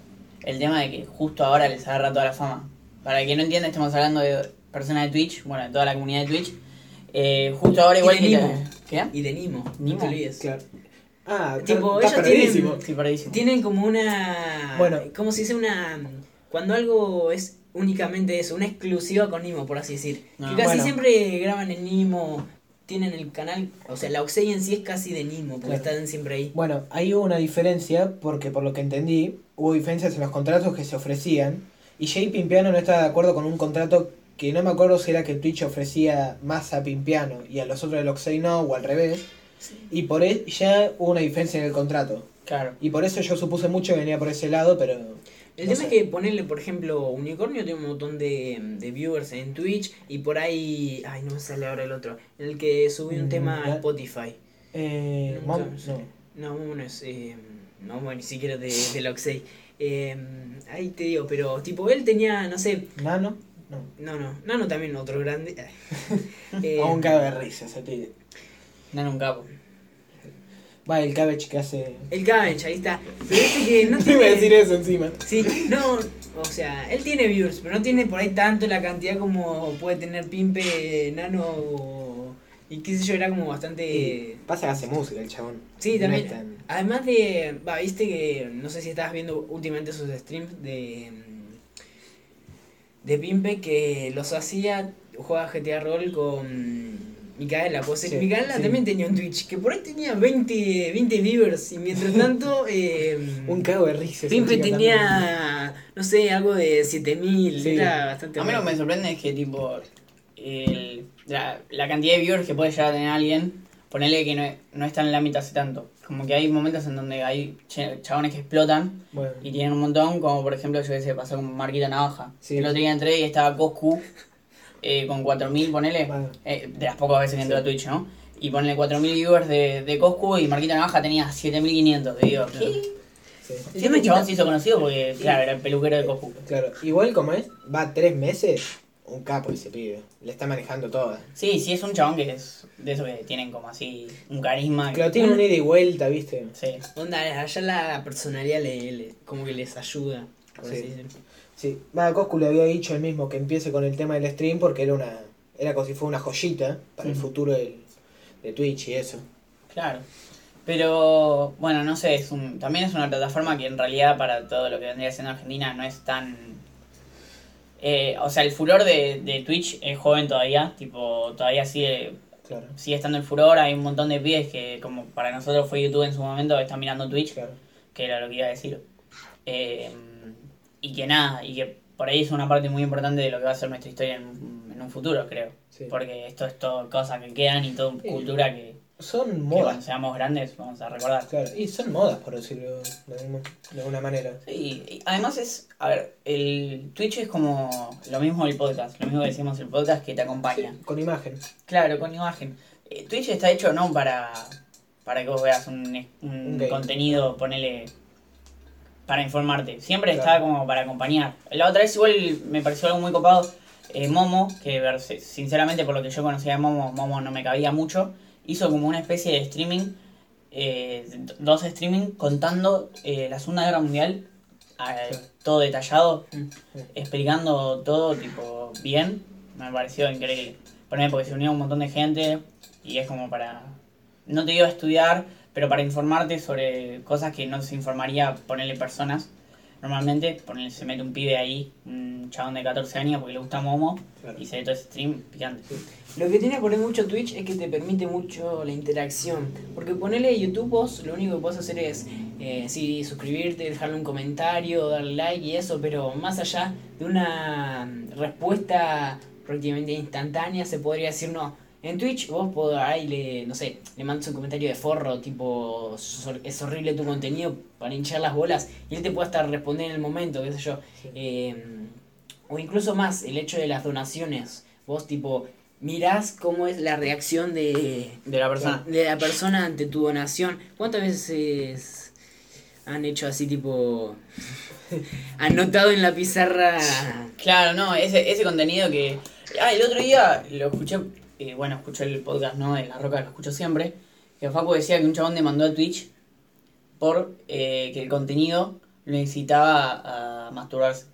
el tema de que justo ahora les agarra toda la fama. Para el que no entienda, estamos hablando de personas de Twitch, bueno, de toda la comunidad de Twitch. Eh, justo ahora Y igual de que Nimo. ¿Qué? Y de Nimo, no Nimo, te olvides. Claro. Ah, Tipo, está ellos tienen- Sí. Tienen como una. Bueno. ¿Cómo se dice? Una. Cuando algo es únicamente eso, una exclusiva con Nimo, por así decir. Que casi Bueno. siempre graban en Nimo, tienen el canal. O sea, la Oxey en sí es casi de Nimo, porque Claro. están siempre ahí. Bueno, ahí hubo una diferencia, porque por lo que entendí, hubo diferencias en los contratos que se ofrecían, y Jay Pimpiano no estaba de acuerdo con un contrato que no me acuerdo si era que Twitch ofrecía más a Pimpiano y a los otros del Oxey no, o al revés, y por e- ya hubo una diferencia en el contrato. Claro. Y por eso yo supuse mucho que venía por ese lado, pero... El no tema sé. es que ponerle, por ejemplo, Unicornio tiene un montón de, de viewers en Twitch y por ahí. Ay, no me sale ahora el otro. El que subió un Mm, tema a. Spotify. Eh, Nunca Mom- no. No, es. Eh, no, bueno, ni siquiera de, de la Oxey. Eh, ahí te digo, pero tipo, él tenía, no sé. Nano, no. No, no, Nano también otro grande. Eh, Aún cabe de risa ese pibe. Nano un capo. Va, el cabbage que hace... el Cabbage, ahí está. Pero este que no No iba a decir tiene. eso encima. Sí, no, o sea, él tiene viewers, pero no tiene por ahí tanto la cantidad como puede tener Pimpe, Nano o- y qué sé yo, era como bastante... Pasa que hace música el chabón. Sí, también. tan- Además de. Va, viste que. No sé si estabas viendo últimamente sus streams de. De Pimpe que los hacía. Juega GTA Roll con. Micaela, pues Sí, Micaela sí. también tenía un Twitch, que por ahí tenía 20, 20 viewers y mientras tanto eh, Un cago de risa. Pimpe tenía, no sé, algo de 7000, Sí. era bastante A mí lo que me sorprende es que, tipo, el- la, la cantidad de viewers que puede llegar a tener alguien, ponerle que no, no está en el ámbito hace tanto. Como que hay momentos en donde hay ch- chabones que explotan Bueno, y tienen un montón, como por ejemplo, yo que sé, pasó con Marquita Navaja. Sí. El otro día entré y estaba Coscu eh, con 4.000, ponele, eh, de las pocas veces que entró Sí. a Twitch, ¿no? Y ponele 4.000 viewers de, de Coscu y Marquita Navaja tenía 7.500. Y digo, ¿qué? sí. Que el chabón se hizo conocido porque, claro, era el peluquero de Coscu. Claro, igual como es, va tres meses, un capo ese pibe. Le está manejando toda. Sí, sí, es un chabón que es de esos que tienen como así un carisma. Claro, tiene un ida y vuelta, ¿viste? Sí. Onda, allá la personalidad le, le- como que les ayuda. Por Sí. así decirlo. Sí, Coscu le había dicho él mismo que empiece con el tema del stream porque era una era como si fuera una joyita para el futuro del, de Twitch y eso. Claro. Pero, bueno, no sé, es un, también es una plataforma que en realidad para todo lo que vendría siendo Argentina no es tan... eh, o sea, el furor de, de Twitch es joven todavía, tipo, todavía sigue Claro, sigue estando el furor, hay un montón de pibes que como para nosotros fue YouTube en su momento, están mirando Twitch, claro. que era lo que iba a decir. Eh, y que nada, y que por ahí es una parte muy importante de lo que va a ser nuestra historia en, en un futuro, creo. Sí. Porque esto es todo cosas que quedan y toda Sí. cultura que, Son que cuando modas. seamos grandes vamos a recordar. Claro, y son modas, por decirlo de, alguna manera. Sí, y además es, a ver, el Twitch es como lo mismo del podcast, lo mismo que decimos el podcast que te acompaña. Sí, con imagen. Claro, con imagen. Eh, Twitch está hecho no para, para que vos veas un, un Un game. contenido, ponele, para informarte. Siempre está Claro. como para acompañar. La otra vez igual me pareció algo muy copado. eh, Momo, que sinceramente por lo que yo conocía de Momo, Momo no me cabía mucho, hizo como una especie de streaming, eh, dos streaming contando eh, la Segunda Guerra Mundial, Sí. todo detallado, Mm. explicando todo tipo bien, me pareció increíble. Poner porque se unió un montón de gente y es como para, no te digo estudiar, pero para informarte sobre cosas que no se informaría ponerle personas. Normalmente ponerle, se mete un pibe ahí, un chabón de 14 años porque le gusta Momo Claro. y se ve todo ese stream picante. Lo que tiene ahí mucho Twitch es que te permite mucho la interacción. Porque ponerle YouTube vos, lo único que puedes hacer es, eh, sí, suscribirte, dejarle un comentario, darle like y eso, pero más allá de una respuesta prácticamente instantánea, se podría decir no. En Twitch vos ahí le, no sé, le mandas un comentario de forro, tipo, "Sor- es horrible tu contenido para hinchar las bolas, y él te puede hasta responder en el momento, qué sé yo. Sí. Eh, o incluso más, el hecho de las donaciones. Vos tipo, mirás cómo es la reacción de, De la persona. de la persona ante tu donación. ¿Cuántas veces han hecho así tipo... anotado en la pizarra... Claro, no, ese, ese contenido que... Ah, el otro día lo escuché, eh, bueno, escuché el podcast, ¿no? De La Roca, lo escucho siempre, que Facu decía que un chabón demandó a Twitch por eh, que el contenido lo incitaba a masturbarse.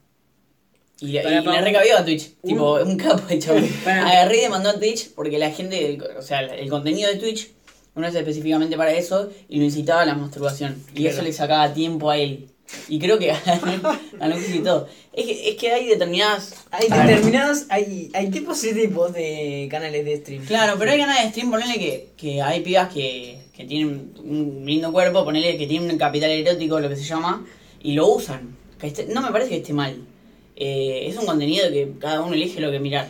Y, y Para, para, le recabió a Twitch, un- tipo, un capo de chabón. Para. Agarré y demandó a Twitch porque la gente, o sea, el contenido de Twitch no es específicamente para eso y lo incitaba a la masturbación. Y eso le sacaba tiempo a él. Y creo que ganó y todo. Es que, es que hay determinadas. Hay determinados, hay, hay tipos y tipos de canales de stream. Claro, pero hay canales de stream, ponele que, que hay pibas que, que tienen un lindo cuerpo, ponele que tienen un capital erótico, lo que se llama, y lo usan. Que no me parece que esté mal. Eh, es un contenido que cada uno elige lo que mirar.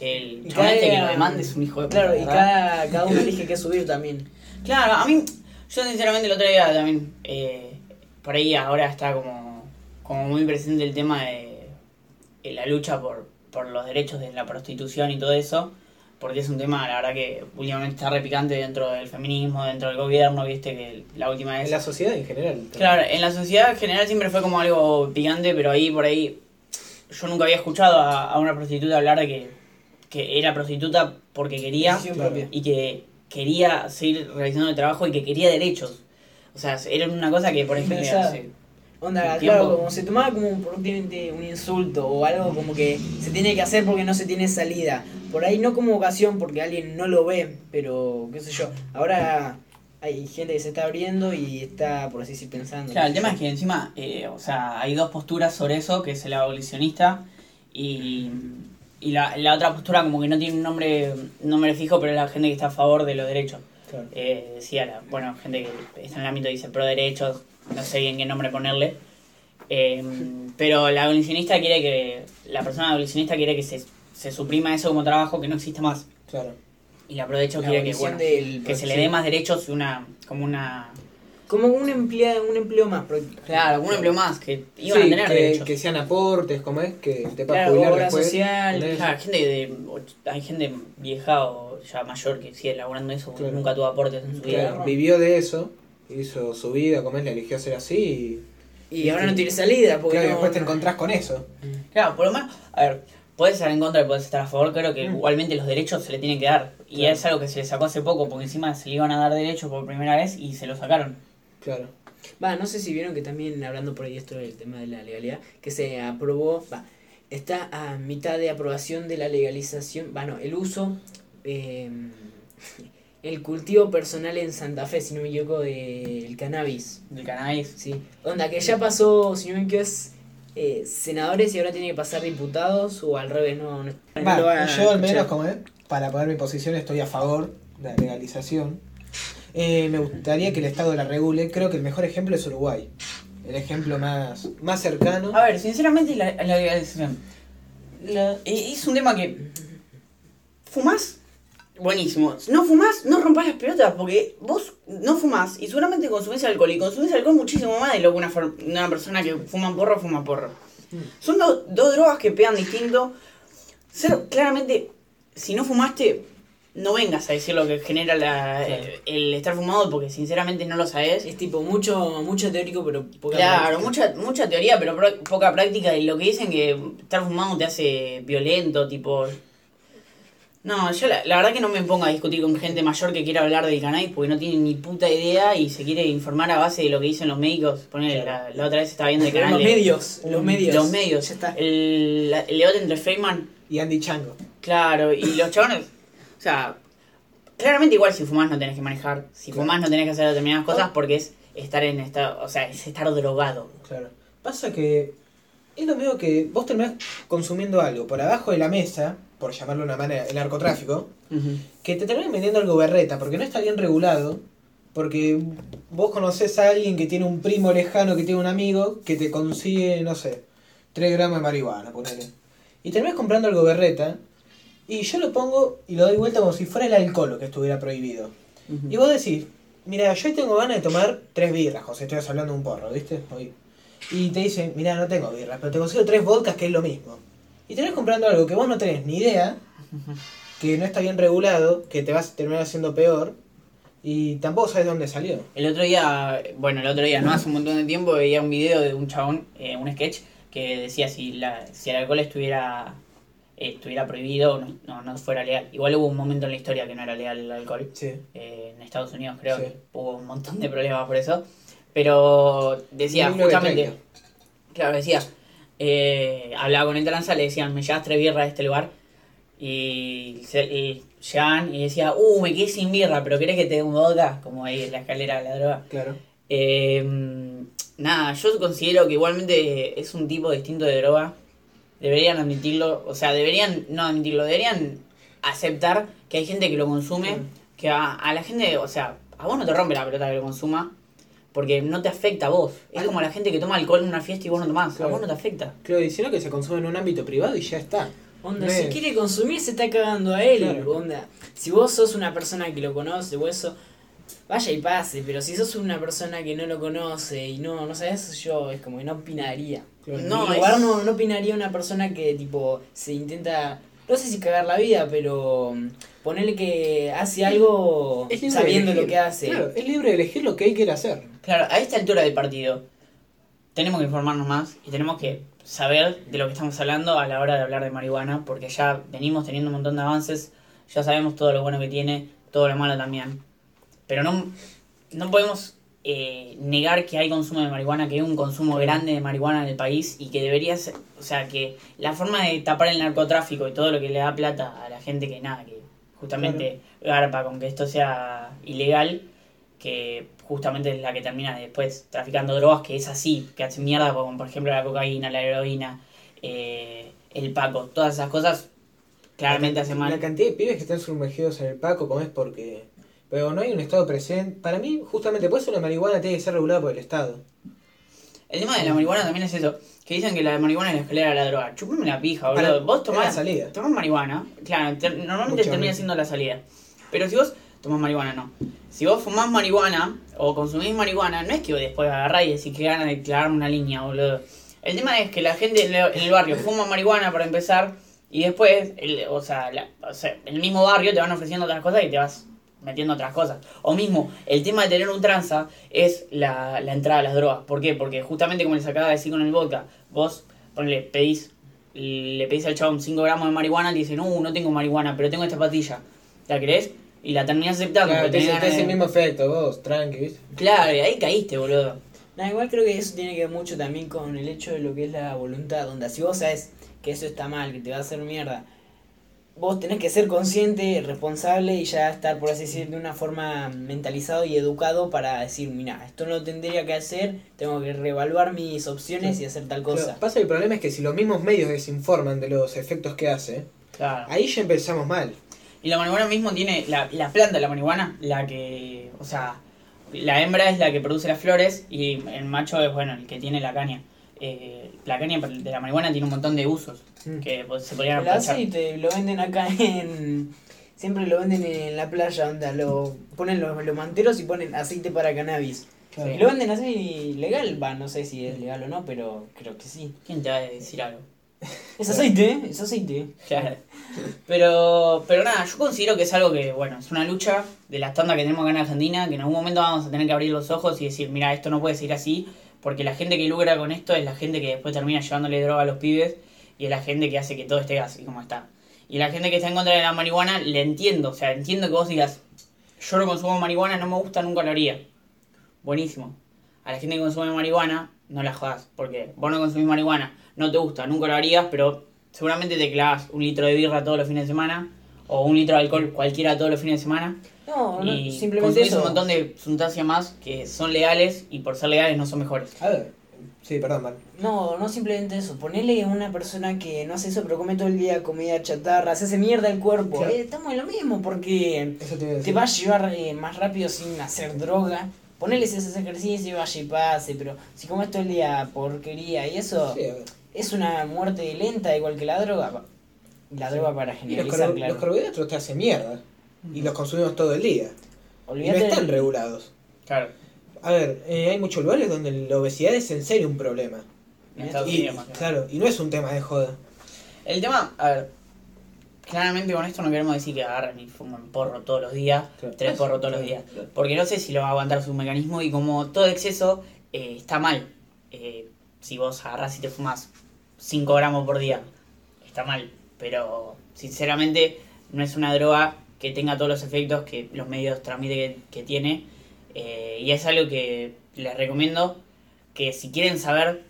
El chabón este que cada- lo demande es un hijo de puta, Claro, y cada, cada uno elige qué subir también. Claro, a mí, yo sinceramente el otro día también, eh, por ahí ahora está como, como muy presente el tema de, de la lucha por, por los derechos de la prostitución y todo eso, porque es un tema, la verdad que últimamente está repicante dentro del feminismo, dentro del gobierno, viste que la última vez... En la sociedad en general. también. Claro, en la sociedad en general siempre fue como algo picante, pero ahí por ahí yo nunca había escuchado a, a una prostituta hablar de que, que era prostituta porque quería y que quería seguir realizando el trabajo y que quería derechos. O sea, era una cosa que, por ejemplo, Onda, claro, como se tomaba como un- prácticamente un insulto o algo como que se tiene que hacer porque no se tiene salida. Por ahí no como ocasión porque alguien no lo ve, pero qué sé yo. Ahora hay gente que se está abriendo y está, por así decir, pensando. Claro, el tema es que encima, eh, o sea, hay dos posturas sobre eso, que es el abolicionista y, y la, la otra postura como que no tiene un nombre, un nombre fijo, pero es la gente que está a favor de los derechos. Claro. Eh, decía, la, bueno, gente que está en el ámbito dice pro derechos, no sé bien qué nombre ponerle. Eh, pero la abolicionista quiere que, la persona abolicionista quiere que se, se suprima eso como trabajo, que no exista más. Claro. Y la pro derechos La quiere que, bueno, del- que se le dé más derechos, una, como una... Como un empleo, un empleo más. Claro, un empleo más, que iban Sí, a tener que, sean aportes, como es, que te puedas Claro, jubilar obra después. social. Claro, gente de, hay gente vieja o ya mayor que sigue laburando eso, porque Claro. nunca tuvo aportes en su vida. Claro, vivió de eso, hizo su vida, como es, la eligió ser así y, Y ahora no tiene salida porque claro, y no- después te encontrás con eso. Claro, por lo menos, a ver, puedes estar en contra y puedes estar a favor, creo que Mm. igualmente los derechos se le tienen que dar. Y es algo que se le sacó hace poco, porque encima se le iban a dar derechos por primera vez y se lo sacaron. Claro. Va, no sé si vieron que también hablando por ahí esto del tema de la legalidad, que se aprobó, va, está a mitad de aprobación de la legalización, bueno, el uso, eh, el cultivo personal en Santa Fe, si no me equivoco, del cannabis. Del cannabis. Sí. Onda, que ya pasó, si no me equivoco, es eh, senadores y ahora tiene que pasar diputados o al revés, no, no, no Va, lo van a yo al menos, como es, para poner mi posición estoy a favor la legalización, eh, me gustaría que el Estado la regule. Creo que el mejor ejemplo es Uruguay. El ejemplo más, más cercano. A ver, sinceramente la, eh, es un tema que. ¿Fumás? Buenísimo. No fumás, no rompas las pelotas, porque vos no fumás y seguramente consumís alcohol. Y consumís alcohol muchísimo más de lo que una, una persona que fuma porro fuma porro. Son do- dos drogas que pegan distinto. Ser, claramente, si no fumaste, no vengas a decir lo que genera la- Claro. el estar fumado, porque sinceramente no lo sabés. Es tipo mucho, mucho teórico, pero poca Claro, práctica. mucha, mucha teoría, pero pro- poca práctica. Y lo que dicen que estar fumado te hace violento, tipo. No, yo la, la verdad que no me pongo a discutir con gente mayor que quiera hablar del cannabis porque no tiene ni puta idea y se quiere informar a base de lo que dicen los médicos. Ponele, la, la otra vez estaba viendo el canal Los medios, los medios. Los medios. Ya está. El, la- el debate entre Feynman, Y Andy Chango. claro, y los chabones. O sea, claramente igual si fumás no tenés que manejar. Si Claro. fumás no tenés que hacer determinadas cosas porque es estar en estado. O sea, es estar drogado. Claro. Pasa que es lo mismo que vos terminás consumiendo algo por abajo de la mesa, por llamarlo de una manera, el narcotráfico, que te terminan vendiendo algo berreta, porque no está bien regulado, porque vos conocés a alguien que tiene un primo lejano que tiene un amigo que te consigue, no sé, 3 gramos de marihuana, ponele. Y terminás comprando algo berreta, y yo lo pongo y lo doy vuelta como si fuera el alcohol lo que estuviera prohibido. Y vos decís, mira, yo tengo ganas de tomar tres birras, José, estoy hablando de un porro, ¿viste? Hoy. Y te dicen, mira, no tengo birras, pero te consigo tres vodkas que es lo mismo. Y tenés comprando algo que vos no tenés ni idea, que no está bien regulado, que te vas a terminar haciendo peor, y tampoco sabes de dónde salió. El otro día, bueno, el otro día, no hace un montón de tiempo, veía un video de un chabón, eh, un sketch, que decía si, la, si el alcohol estuviera eh, estuviera prohibido o no, no, no fuera legal. Igual hubo un momento en la historia que no era legal el alcohol. Sí. Eh, en Estados Unidos creo Sí. que hubo un montón de problemas por eso. Pero decía, 1930. justamente, claro, decía, eh, hablaba con el tranza, le decían, me llevas tres birras de este lugar. Y, se, y llegaban y decía, uh, me quedé sin birra, pero querés que te dé un vodka, como ahí en la escalera de la droga. Claro. Eh, nada, yo considero que igualmente es un tipo distinto de droga. Deberían admitirlo, o sea, deberían, no admitirlo, deberían aceptar que hay gente que lo consume, que a, a la gente, o sea, a vos no te rompe la pelota que lo consuma, porque no te afecta a vos. Es Al- como la gente que toma alcohol en una fiesta y vos no tomás, a vos no te afecta. Claro, y sino que se consume en un ámbito privado y ya está. Onda, No si es- quiere consumir se está cagando a él. Claro. Onda, si vos sos una persona que lo conoce o eso, vaya y pase. Pero si sos una persona que no lo conoce y no, no sabes, yo es como que no opinaría. No, en mi lugar es- no, no opinaría una persona que tipo se intenta, no sé si cagar la vida, pero mm, ponerle que hace algo Es sabiendo lo que hace. Claro, es libre de elegir lo que él quiere hacer. Claro, a esta altura del partido tenemos que informarnos más y tenemos que saber de lo que estamos hablando a la hora de hablar de marihuana, porque ya venimos teniendo un montón de avances, ya sabemos todo lo bueno que tiene, todo lo malo también. Pero no, no podemos eh, negar que hay consumo de marihuana, que hay un consumo grande de marihuana en el país y que debería ser, o sea, que la forma de tapar el narcotráfico y todo lo que le da plata a la gente que nada, que justamente garpa con que esto sea ilegal, que justamente es la que termina después traficando drogas, que es así, que hace mierda, como por ejemplo la cocaína, la heroína, eh, el paco, todas esas cosas claramente la, hacen mal. La cantidad de pibes que están sumergidos en el Paco, como es porque. Pero no hay un Estado presente. Para mí, justamente por eso la marihuana tiene que ser regulada por el Estado. El tema de la marihuana también es eso, que dicen que la marihuana es la escalera de la droga. Chupame la pija, boludo. Para- vos tomás, la salida. tomás marihuana, claro, te- normalmente termina siendo la salida. Pero si vos tomás marihuana, no. Si vos fumás marihuana o consumís marihuana, no es que vos después agarrás y decís que ganas de clavarme una línea, boludo. El tema es que la gente en el barrio fuma marihuana para empezar y después, el, o, sea, la- o sea, el mismo barrio te van ofreciendo otras cosas y te vas metiendo otras cosas. O mismo, el tema de tener un tranza es la, la entrada a las drogas. ¿Por qué? Porque justamente como les acaba de decir con el vodka, vos ponle, pedís, le pedís al chabón 5 gramos de marihuana y te dicen, no, no tengo marihuana, pero tengo esta patilla. ¿La querés? Y la terminás aceptando. Claro, te, ganas el mismo efecto, vos, tranqui. Claro, y ahí caíste, boludo. Nah, igual creo que eso tiene que ver mucho también con el hecho de lo que es la voluntad. Donde si vos sabes que eso está mal, que te va a hacer mierda, vos tenés que ser consciente, responsable y ya estar, por así decir, de una forma mentalizado y educado para decir, mira, esto no lo tendría que hacer, tengo que reevaluar mis opciones y hacer tal cosa. Claro, pasa el problema es que si los mismos medios desinforman de los efectos que hace, Claro. ahí ya empezamos mal. Y la marihuana mismo tiene, la, la planta de la marihuana, la que, o sea, la hembra es la que produce las flores y el macho es, bueno, el que tiene la caña. Eh, la caña de la marihuana tiene un montón de usos Mm. que pues, se podrían El aprovechar. aceite lo venden acá en. Siempre lo venden en la playa, onda, lo ponen los, los manteros y ponen aceite para cannabis. Claro. Y lo venden así legal, va, no sé si es legal o no, pero creo que sí. ¿Quién te va a decir algo? Es aceite, ¿eh? es aceite. Claro. Pero, pero nada, yo considero que es algo que, bueno, es una lucha de la tanda que tenemos acá en Argentina, que en algún momento vamos a tener que abrir los ojos y decir, mira, esto no puede seguir así, porque la gente que lucra con esto es la gente que después termina llevándole droga a los pibes y es la gente que hace que todo esté así como está. Y la gente que está en contra de la marihuana, le entiendo, o sea, entiendo que vos digas, yo no consumo marihuana, no me gusta, nunca lo haría. Buenísimo. A la gente que consume marihuana, no la jodas, porque vos no consumís marihuana, no te gusta, nunca lo harías, pero seguramente te clavas un litro de birra todos los fines de semana, o un litro de alcohol cualquiera todos los fines de semana, No, no, y simplemente consumís eso. un montón de sustancias más que son legales y por ser legales no son mejores. A ver, sí, perdón, Mar. No, no simplemente eso. Ponele a una persona que no hace eso, pero come todo el día comida chatarra, se hace mierda el cuerpo. Claro. Eh, estamos en lo mismo, porque Eso te te va a llevar eh, más rápido sin hacer droga. Ponele si haces ejercicio, vaya y pase, pero si comes todo el día porquería y eso, Sí, es una muerte lenta, igual que la droga. La droga para Y los, generalizar, claro. los carbohidratos te hacen mierda. Y los consumimos todo el día. Y no están regulados. Claro. A ver, eh, hay muchos lugares donde la obesidad es en serio un problema. En Estados Y, Unidos más claro, y no es un tema de joda. El tema, a ver, claramente con esto no queremos decir que agarren y fumen porro todos los días, Claro. tres porros todos los días, porque no sé si lo va a aguantar su mecanismo y como todo exceso eh, está mal. Eh, si vos agarrás y te fumas 5 gramos por día, está mal, pero sinceramente no es una droga que tenga todos los efectos que los medios transmiten que, que tiene eh, y es algo que les recomiendo que si quieren saber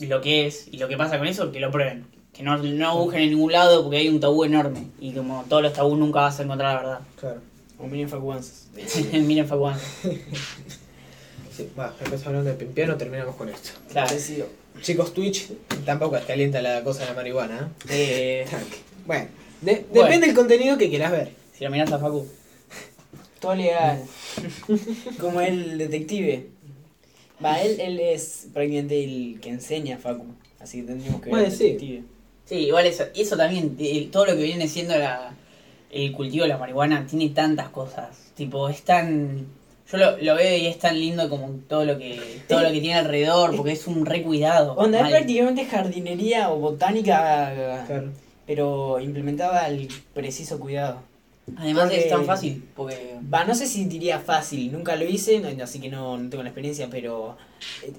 lo que es y lo que pasa con eso, que lo prueben. Que no, no busquen en ningún lado porque hay un tabú enorme. Y como todos los tabús nunca vas a encontrar la verdad. Claro. O miren Facuanzas. Miren Facuán. Sí, va, empezamos hablando de pimpiano, terminamos con esto. Claro. Chicos, Twitch tampoco calienta la cosa de la marihuana. ¿eh? Eh, Bueno, de- Bueno. depende del contenido que quieras ver. Si lo mirás a Facu. Todo legal. Como el detective. Va, él, él es prácticamente el que enseña a Facu. Así que tendríamos que ver Bueno, al sí. detective. Sí, igual eso, eso también, eh, todo lo que viene siendo la, el cultivo de la marihuana tiene tantas cosas. Tipo, es tan... Yo lo, lo veo y es tan lindo como todo lo que todo lo que tiene alrededor, porque es un recuidado. Onda, es prácticamente jardinería o botánica, Claro. pero implementada al preciso cuidado. Además porque- es tan fácil, porque... Va, no sé si diría fácil, nunca lo hice, no- así que no, no tengo la experiencia, pero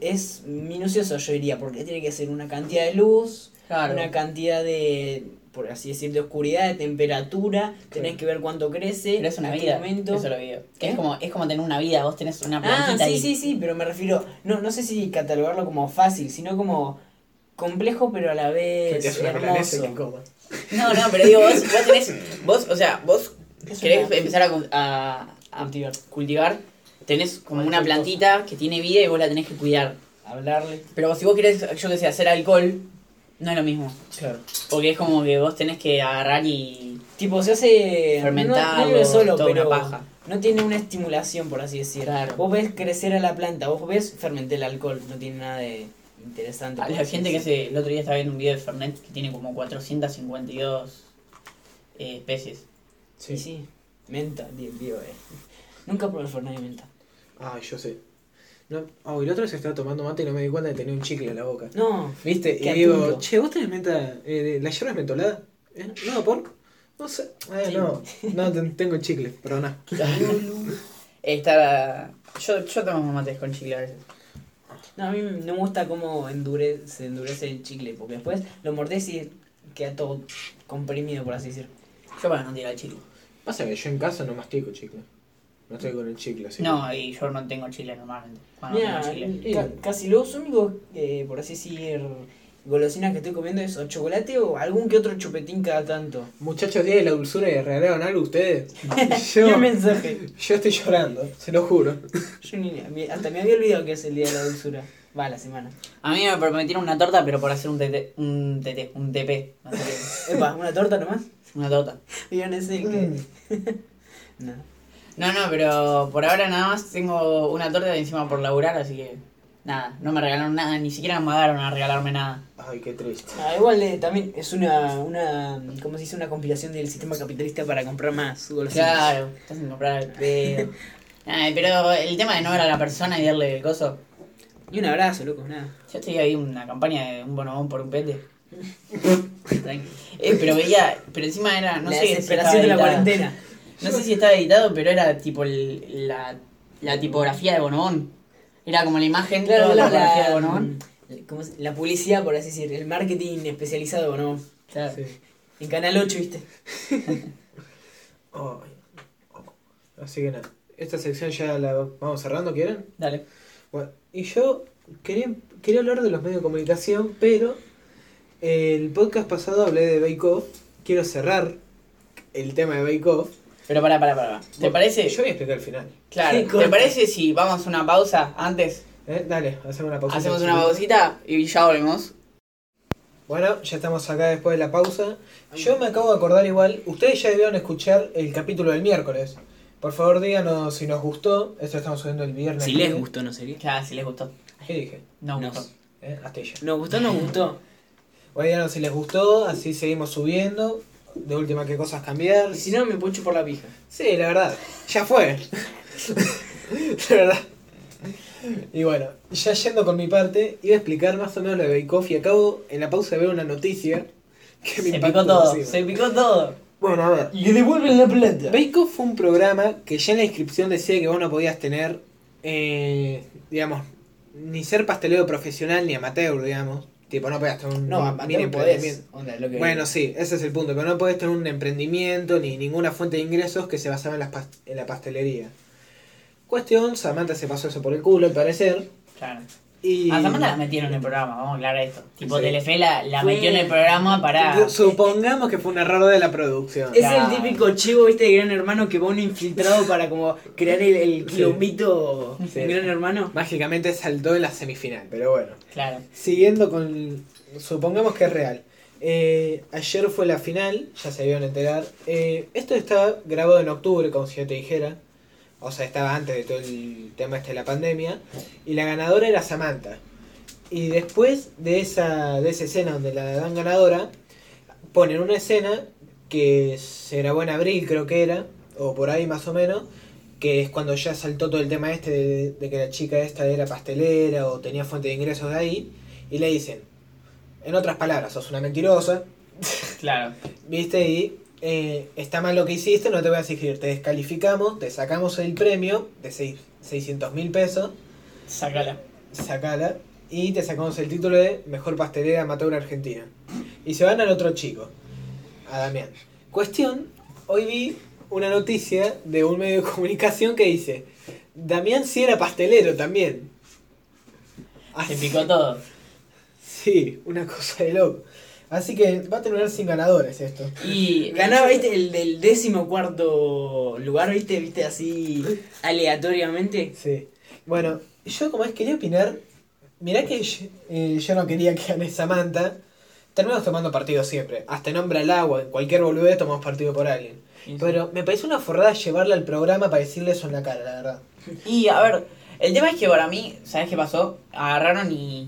es minucioso yo diría, porque tiene que ser una cantidad de luz, Claro. una cantidad de, por así decir, de oscuridad, de temperatura, tenés que ver cuánto crece Pero es una vida, momento. eso lo veo. Que ¿Eh? es como, es como tener una vida, vos tenés una Ah, plantita sí, ahí. sí, sí, pero me refiero, no, no sé si catalogarlo como fácil, sino como complejo, pero a la Que te vez hermoso. No, no, pero digo, vos, vos tenés, vos, o sea, vos Es querés una- empezar a, cu- a- a Cultivar. cultivar, tenés como una plantita que tiene vida y vos la tenés que cuidar. Hablarle. Pero si vos querés, yo que sé, hacer alcohol, no es lo mismo. Claro. Porque es como que vos tenés que agarrar y... Tipo, se hace. Fermentarlo, no, no solo, toda una paja. no tiene una estimulación, por así decir. Claro. Vos ves crecer a la planta, vos ves fermentar el alcohol, no tiene nada de interesante. Así gente que hace... El otro día estaba viendo un video de Fernet que tiene como 452 eh, especies. Sí, Sí. sí. Menta, di- digo, eh. Nunca probé el Fernet de menta. Ay, yo sé. No, oh, y el otro se estaba tomando mate y no me di cuenta de tener un chicle en la boca. No, ¿Viste? Y digo, che, ¿vos tenés menta? Eh, ¿La yerba es mentolada? Eh, no, ¿por? No sé. Eh, Sí. no, no ten- tengo chicle, perdona. Está... Yo, yo tomo mates con chile a veces. No, a mí no me gusta cómo endure, se endurece el chicle, porque después lo mordés y queda todo comprimido, por así decir. Yo para no tirar chile. Pasa que yo en casa no mastico chicle. No estoy con el chicle así. No, y yo no tengo chile normalmente. Cuando Mira, tengo chile. ca- casi los únicos, eh, por así decir, golosinas que estoy comiendo es o chocolate o algún que otro chupetín cada tanto. Muchachos, día de la dulzura y regalaron algo ustedes. Yo, mensaje. yo estoy llorando, se lo juro. Yo ni- hasta me había olvidado que es el día de la dulzura. Va, la semana. A mí me prometieron una torta, pero por hacer un TT, un TT, un TP. Epa, ¿una torta nomás? una torta. Yo no sé qué. no. No, no, pero por ahora nada más tengo una torta encima por laburar, así que nada, no me regalaron nada, ni siquiera me pagaron a regalarme nada. Ay, qué triste. Ah, igual eh, también es una, una, ¿cómo se dice? Una compilación del sistema capitalista para comprar más golosinas. Claro, estás en comprar el pedo. Ay, pero el tema de no ver a la persona y darle el coso. Y un abrazo, loco, nada. Yo estoy ahí una campaña de un bonobón por un pete. Eh, pero veía, pero encima era, no la sé si desesperación de la estaba editado. cuarentena. No sé si estaba editado, pero era tipo el- la, la tipografía de bonobón. Era como la imagen, Claro, toda la, la tipografía de la, bonobón. ¿cómo se- la publicidad, por así decir, el marketing especializado, ¿no? Claro. Sí. En Canal 8, ¿viste? Así que nada. Esta sección ya la vamos cerrando, ¿quieren? Dale. Bueno, y yo quería, quería hablar de los medios de comunicación, pero el podcast pasado hablé de Bake Off. Quiero cerrar el tema de Bake Off. Pero pará, pará, pará. ¿Te Bueno, parece? Yo voy a explicar el final. Claro, ¿te corta. parece si vamos a una pausa antes? ¿Eh? Dale, hacemos una pausa. Hacemos una pausita y ya volvemos. Bueno, ya estamos acá después de la pausa. Yo me acabo de acordar igual, ustedes ya debieron escuchar el capítulo del miércoles. Por favor díganos si nos gustó. Esto estamos subiendo el viernes. Si les gustó, no sería. Ya, si les gustó. ¿Qué dije? No Nos- gustó. ¿Eh? Astilla. Nos gustó, nos gustó. Bueno, díganos si les gustó, así seguimos subiendo. De última, qué cosas cambiar. Y si no, me puedo por la pija. Sí, la verdad, ya fue. la verdad. Y bueno, ya yendo con mi parte, iba a explicar más o menos lo de Bake Off y acabo en la pausa de ver una noticia que me Se picó todo, encima. se picó todo. Bueno, a ver. Y le devuelven la plata. Bake Off fue un programa que ya en la inscripción decía que vos no podías tener, eh, digamos, ni ser pastelero profesional ni amateur, digamos. Tipo, no podías tener un, No, un podés. Onda, lo que Bueno, sí, ese es el punto, pero no podés tener un emprendimiento ni ninguna fuente de ingresos que se basaba en, las pas- en la pastelería. Cuestión, Samantha se pasó eso por el culo, al parecer. Claro. Y... A Samantha la metieron en el programa, vamos a aclarar esto. Tipo, Sí. Telefe la, la Fue- metió en el programa para. Supongamos que fue un error de la producción. Es Claro. el típico chivo, viste, de Gran Hermano que va uno infiltrado para como crear el, el quilombito Sí. en Gran Hermano. Mágicamente saltó en la semifinal, pero bueno. Claro. Siguiendo con. Supongamos que es real. Eh, ayer fue la final, ya se debieron enterar. Eh, esto está grabado en octubre, como si yo te dijera. O sea, estaba antes de todo el tema este de la pandemia. Y la ganadora era Samantha. Y después de esa, de esa escena donde la dan ganadora, ponen una escena que se grabó en abril, creo que era, o por ahí más o menos, que es cuando ya saltó todo el tema este de, de que la chica esta era pastelera o tenía fuente de ingresos de ahí, y le dicen, en otras palabras, sos una mentirosa, Claro. viste, y eh, está mal lo que hiciste, no te voy a exigir, te descalificamos, te sacamos el premio de seis- 600 mil pesos, Sácala. sacala, y te sacamos el título de Mejor Pastelera Amateur Argentina. Y se van al otro chico, a Damián. Cuestión, hoy vi una noticia de un medio de comunicación que dice, Damián sí era pastelero también. Se Así- picó todo. Sí, una cosa de loco. Así que va a terminar sin ganadores esto. Y. Ganaba, viste, el del décimo cuarto lugar, viste, viste, así aleatoriamente. Sí. Bueno, yo como es quería opinar, mirá que yo, eh, yo no quería que gane Samantha. Terminamos tomando partido siempre. Hasta en nombre al agua, en cualquier boludez tomamos partido por alguien. Pero me parece una forrada llevarla al programa para decirle eso en la cara, la verdad. Y a ver, el tema es que para mí, ¿sabes qué pasó? Agarraron y.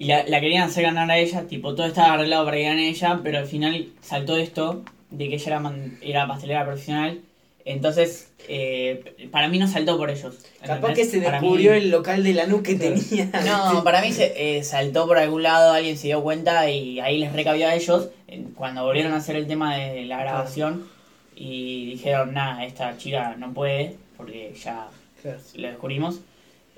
Y la, la querían hacer ganar a ella, tipo, todo estaba arreglado para que gane ella, pero al final saltó esto de que ella era, man- era pastelera profesional. Entonces, eh, para mí no saltó por ellos. Capaz que se mí- descubrió el local de la NU que tenía. No, para mí se eh, saltó por algún lado, alguien se dio cuenta y ahí les recabió a ellos eh, cuando volvieron a hacer el tema de la grabación y dijeron, nada, esta chica no puede porque ya Claro. lo descubrimos.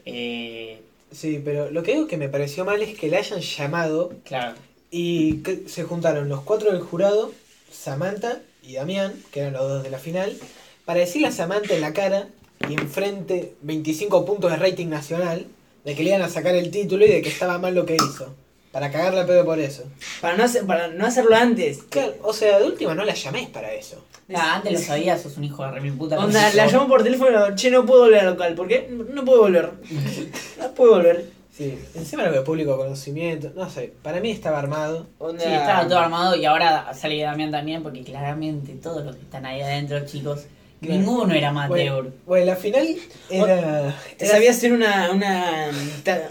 Eh, Sí, pero lo que digo que me pareció mal es que la hayan llamado claro, y que se juntaron los cuatro del jurado, Samantha y Damián, que eran los dos de la final, para decirle a Samantha en la cara y enfrente 25 puntos de rating nacional de que le iban a sacar el título y de que estaba mal lo que hizo. Para cagarle a pedo por eso. Para no, hacer, para no hacerlo antes. Claro, o sea, de última no la llames para eso. Nada, antes lo sabías, sos un hijo de remil puta. Onda, la llamo por teléfono, che, no puedo volver al local. ¿Por qué? No puedo volver. No puedo volver. Sí, encima lo de público conocimiento, no sé, para mí estaba armado. Onda- Sí, estaba todo armado y ahora sale Damián también, porque claramente todos los que están ahí adentro, chicos, Claro. ninguno era amateur. Bueno, bueno, la final era. Te era- sabía hacer una, una,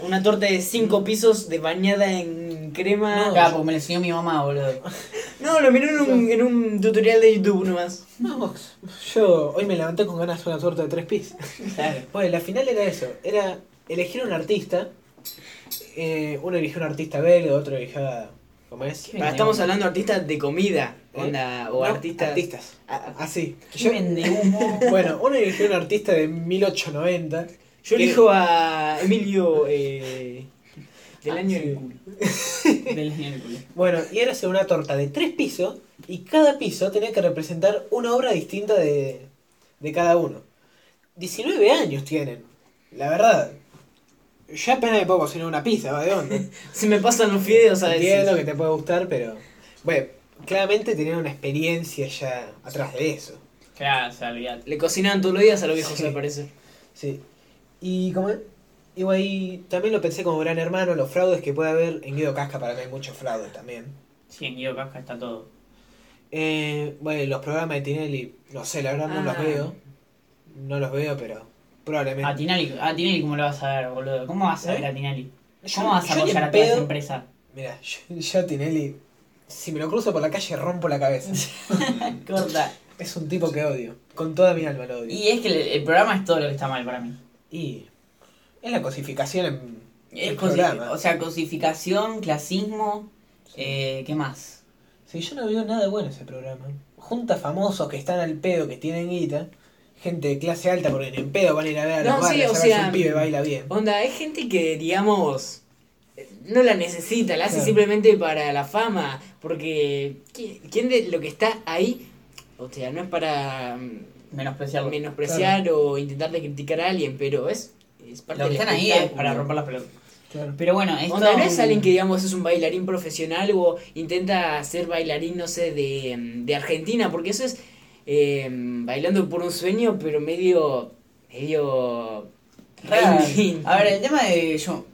una torta de cinco pisos de bañada en crema. Claro, porque me lo enseñó mi mamá, boludo. No, lo miré en un, en un tutorial de YouTube nomás. No, yo hoy me levanté con ganas de una torta de tres pisos. Claro. Bueno, la final era eso, era elegir un artista. eh, uno eligió un artista belga, otro eligió a- ¿Cómo es? ¿Qué Para, estamos hablando de artistas de comida. Onda, o No, artistas. artistas. Ah, Así. ¿Qué Yo- vende humo? bueno, uno eligió un artista de 1890. Yo elijo a Emilio eh, del Ah, año del culo. Del miércoles. Bueno, y era hacer una torta de tres pisos y cada piso tenía que representar una obra distinta de, de cada uno. 19 años tienen, la verdad. Yo apenas me puedo cocinar una pizza, ¿va de onda? Se me pasan los fideos a veces. Entiendo que te puede gustar, pero... Bueno, claramente tenían una experiencia ya atrás de eso. Claro, o sea. Le cocinaban todos los días a los viejos, Sí. me parece. Sí. Y como... Y ahí también lo pensé como gran hermano, los fraudes que puede haber en Guido Casca, para mí hay muchos fraudes también. Sí, en Guido Casca está todo. Eh, bueno, los programas de Tinelli, no sé, la verdad no los Ah. veo. No los veo, pero probablemente. A Tinelli, a Tinelli, ¿cómo lo vas a ver, boludo? ¿Cómo vas a ¿Eh? ver a Tinelli? Yo- ¿Cómo vas a apoyar en a toda esa empresa? Mira, yo, yo a Tinelli, si me lo cruzo por la calle, rompo la cabeza. Corta. es un tipo que odio. Con toda mi alma lo odio. Y es que el, el programa es todo lo que está mal para mí. Y es la cosificación en Es el cosi- programa. o sea, cosificación, clasismo, eh, ¿qué más? Sí, yo no veo nada bueno ese programa. Junta famosos que están al pedo, que tienen guita. Gente de clase alta, porque ni en pedo van a ir a ver a No, los sí, barrios o a ver si sea, un pibe baila bien. Onda, hay gente que, digamos, no la necesita, la hace Claro. simplemente para la fama. Porque, ¿qui- ¿quién de lo que está ahí? O sea, no es para mm, Menospreciarlo. menospreciar o intentar de criticar a alguien, pero es, es parte Lo que del están ahí es para romper las pelotas. Claro. Pero bueno, esto... Onda, no es alguien que, digamos, es un bailarín profesional o intenta ser bailarín, no sé, de, mm, de Argentina, porque eso es eh, bailando por un sueño, pero medio. medio. Real. A ver, el tema de show,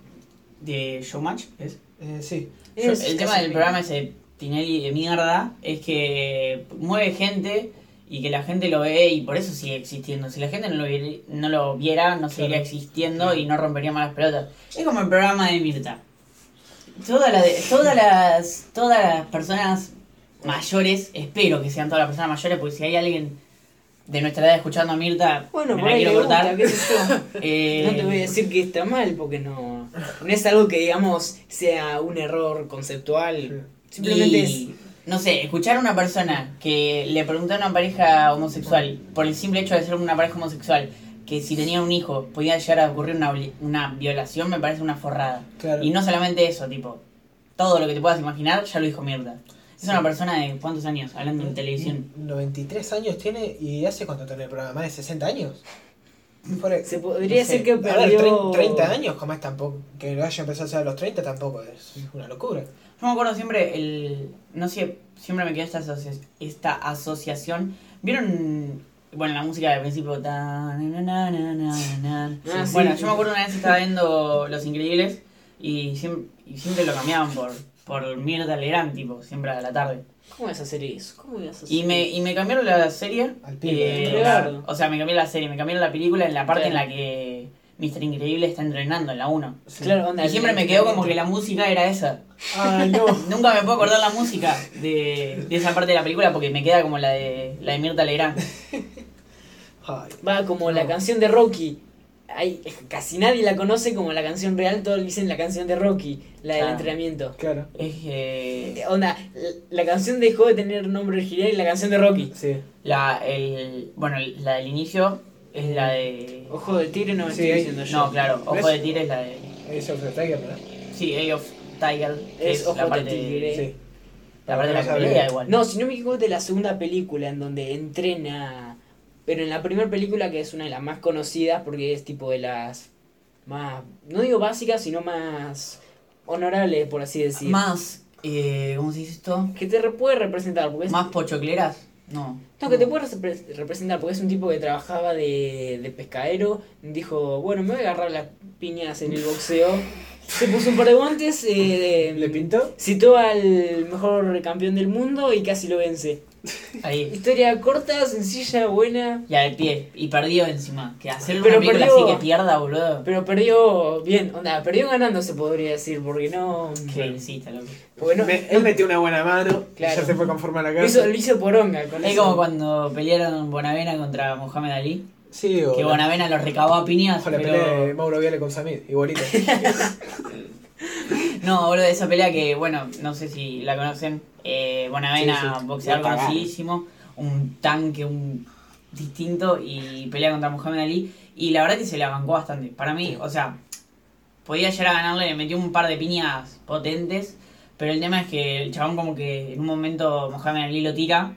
de Showmatch, ¿es? Eh, sí. Es el tema del programa ese Tinelli de mierda es que mueve gente y que la gente lo ve y por eso sigue existiendo. Si la gente no lo, viera, no, lo viera, no seguiría existiendo y no rompería más las pelotas. Es como el programa de Mirta. Todas las, todas las, todas las personas mayores, espero que sean todas las personas mayores, porque si hay alguien de nuestra edad escuchando a Mirta, Bueno, me la quiero cortar. Eh, No te voy a decir que está mal, porque no, no es algo que, digamos, sea un error conceptual. Simplemente es. No sé, escuchar a una persona que le preguntó a una pareja homosexual, por el simple hecho de ser una pareja homosexual, que si tenía un hijo podía llegar a ocurrir una, una violación, me parece una forrada. Claro. Y no solamente eso, tipo, todo lo que te puedas imaginar ya lo dijo Mirta. Es una persona de cuántos años hablando en televisión. 93 años tiene y hace cuánto tiene el programa, más de 60 años. Se podría no sé. decir que A ver, perdió. trein- 30 años, como es tampoco, que lo haya empezado a hacer a los 30 tampoco es una locura. Yo me acuerdo siempre, el no sé, siempre me quedó esta, asocia- esta asociación. ¿Vieron, bueno, la música del principio? Ta, na, na, na, na, na, na. Ah, sí. bueno, yo me acuerdo una vez estaba viendo Los Increíbles y siempre, y siempre lo cambiaban por, por Mirta Legrand, tipo, siempre a la tarde. ¿Cómo vas a hacer eso? ¿Cómo vas a hacer Y me, y me cambiaron la serie. Al pibe, eh, claro. o sea, me cambiaron la serie, me cambiaron la película en la parte Claro. en la que Mr. Increíble está entrenando, en la 1. Sí. Claro, onda, Y siempre me quedó como que la música era esa. Ay, no. Nunca me puedo acordar la música de, de esa parte de la película porque me queda como la de la de Mirta Legrand. Va como la No. canción de Rocky. Hay, casi nadie la conoce como la canción real, todos dicen la canción de Rocky, la del Ah. entrenamiento. claro. Es que Onda, la canción dejó de tener nombre original y la canción de Rocky. Sí. la el bueno, la del inicio es la de Ojo de tigre no me Sí, estoy diciendo yo. No, claro, Ojo ¿Ves? de Tigre es la de Es of the Tiger, ¿no? Sí, Eye of Tiger, Es es, Ojo la de parte Tigre. Sí. la parte de la pelea igual. No, si no me equivoco es de la segunda película en donde entrena. Pero en la primera película, que es una de las más conocidas, porque es tipo de las más, no digo básicas, sino más honorables, por así decir. Más eh, ¿cómo se dice esto? Que te re- puede representar, porque es... Más pochocleras? No. No, que te puede repre- representar, porque es un tipo que trabajaba de, de pescadero. Dijo, bueno, me voy a agarrar las piñas en el boxeo. Se puso un par de guantes, eh, ¿Le pintó? citó al mejor campeón del mundo y casi lo vence. Ahí. Historia corta, sencilla, buena, Y al pie. Y perdió encima. Que hacerle Pero una película perdió- así que pierda, boludo. pero perdió bien. Onda, perdió ganando se podría decir, porque no... Que insista, loco. Porque no- Me- él metió una buena mano Claro. ya se fue conforme a la lo, hizo, casa. lo hizo poronga con Es eso. como cuando pelearon Bonavena contra Mohamed Ali. Sí, o Que la- Bonavena los recabó a piñas. o la pelea de Pero... Mauro Viale con Samir, igualito. No, boludo, esa pelea que, bueno, no sé si la conocen. Eh, Bonavena, Sí, sí. boxeador La conocidísimo. Un tanque, un distinto. Y pelea contra Mohamed Ali. Y la verdad que se la bancó bastante. Para mí, o sea, podía llegar a ganarle, le metió un par de piñas potentes. Pero el tema es que el chabón como que en un momento Mohamed Ali lo tira.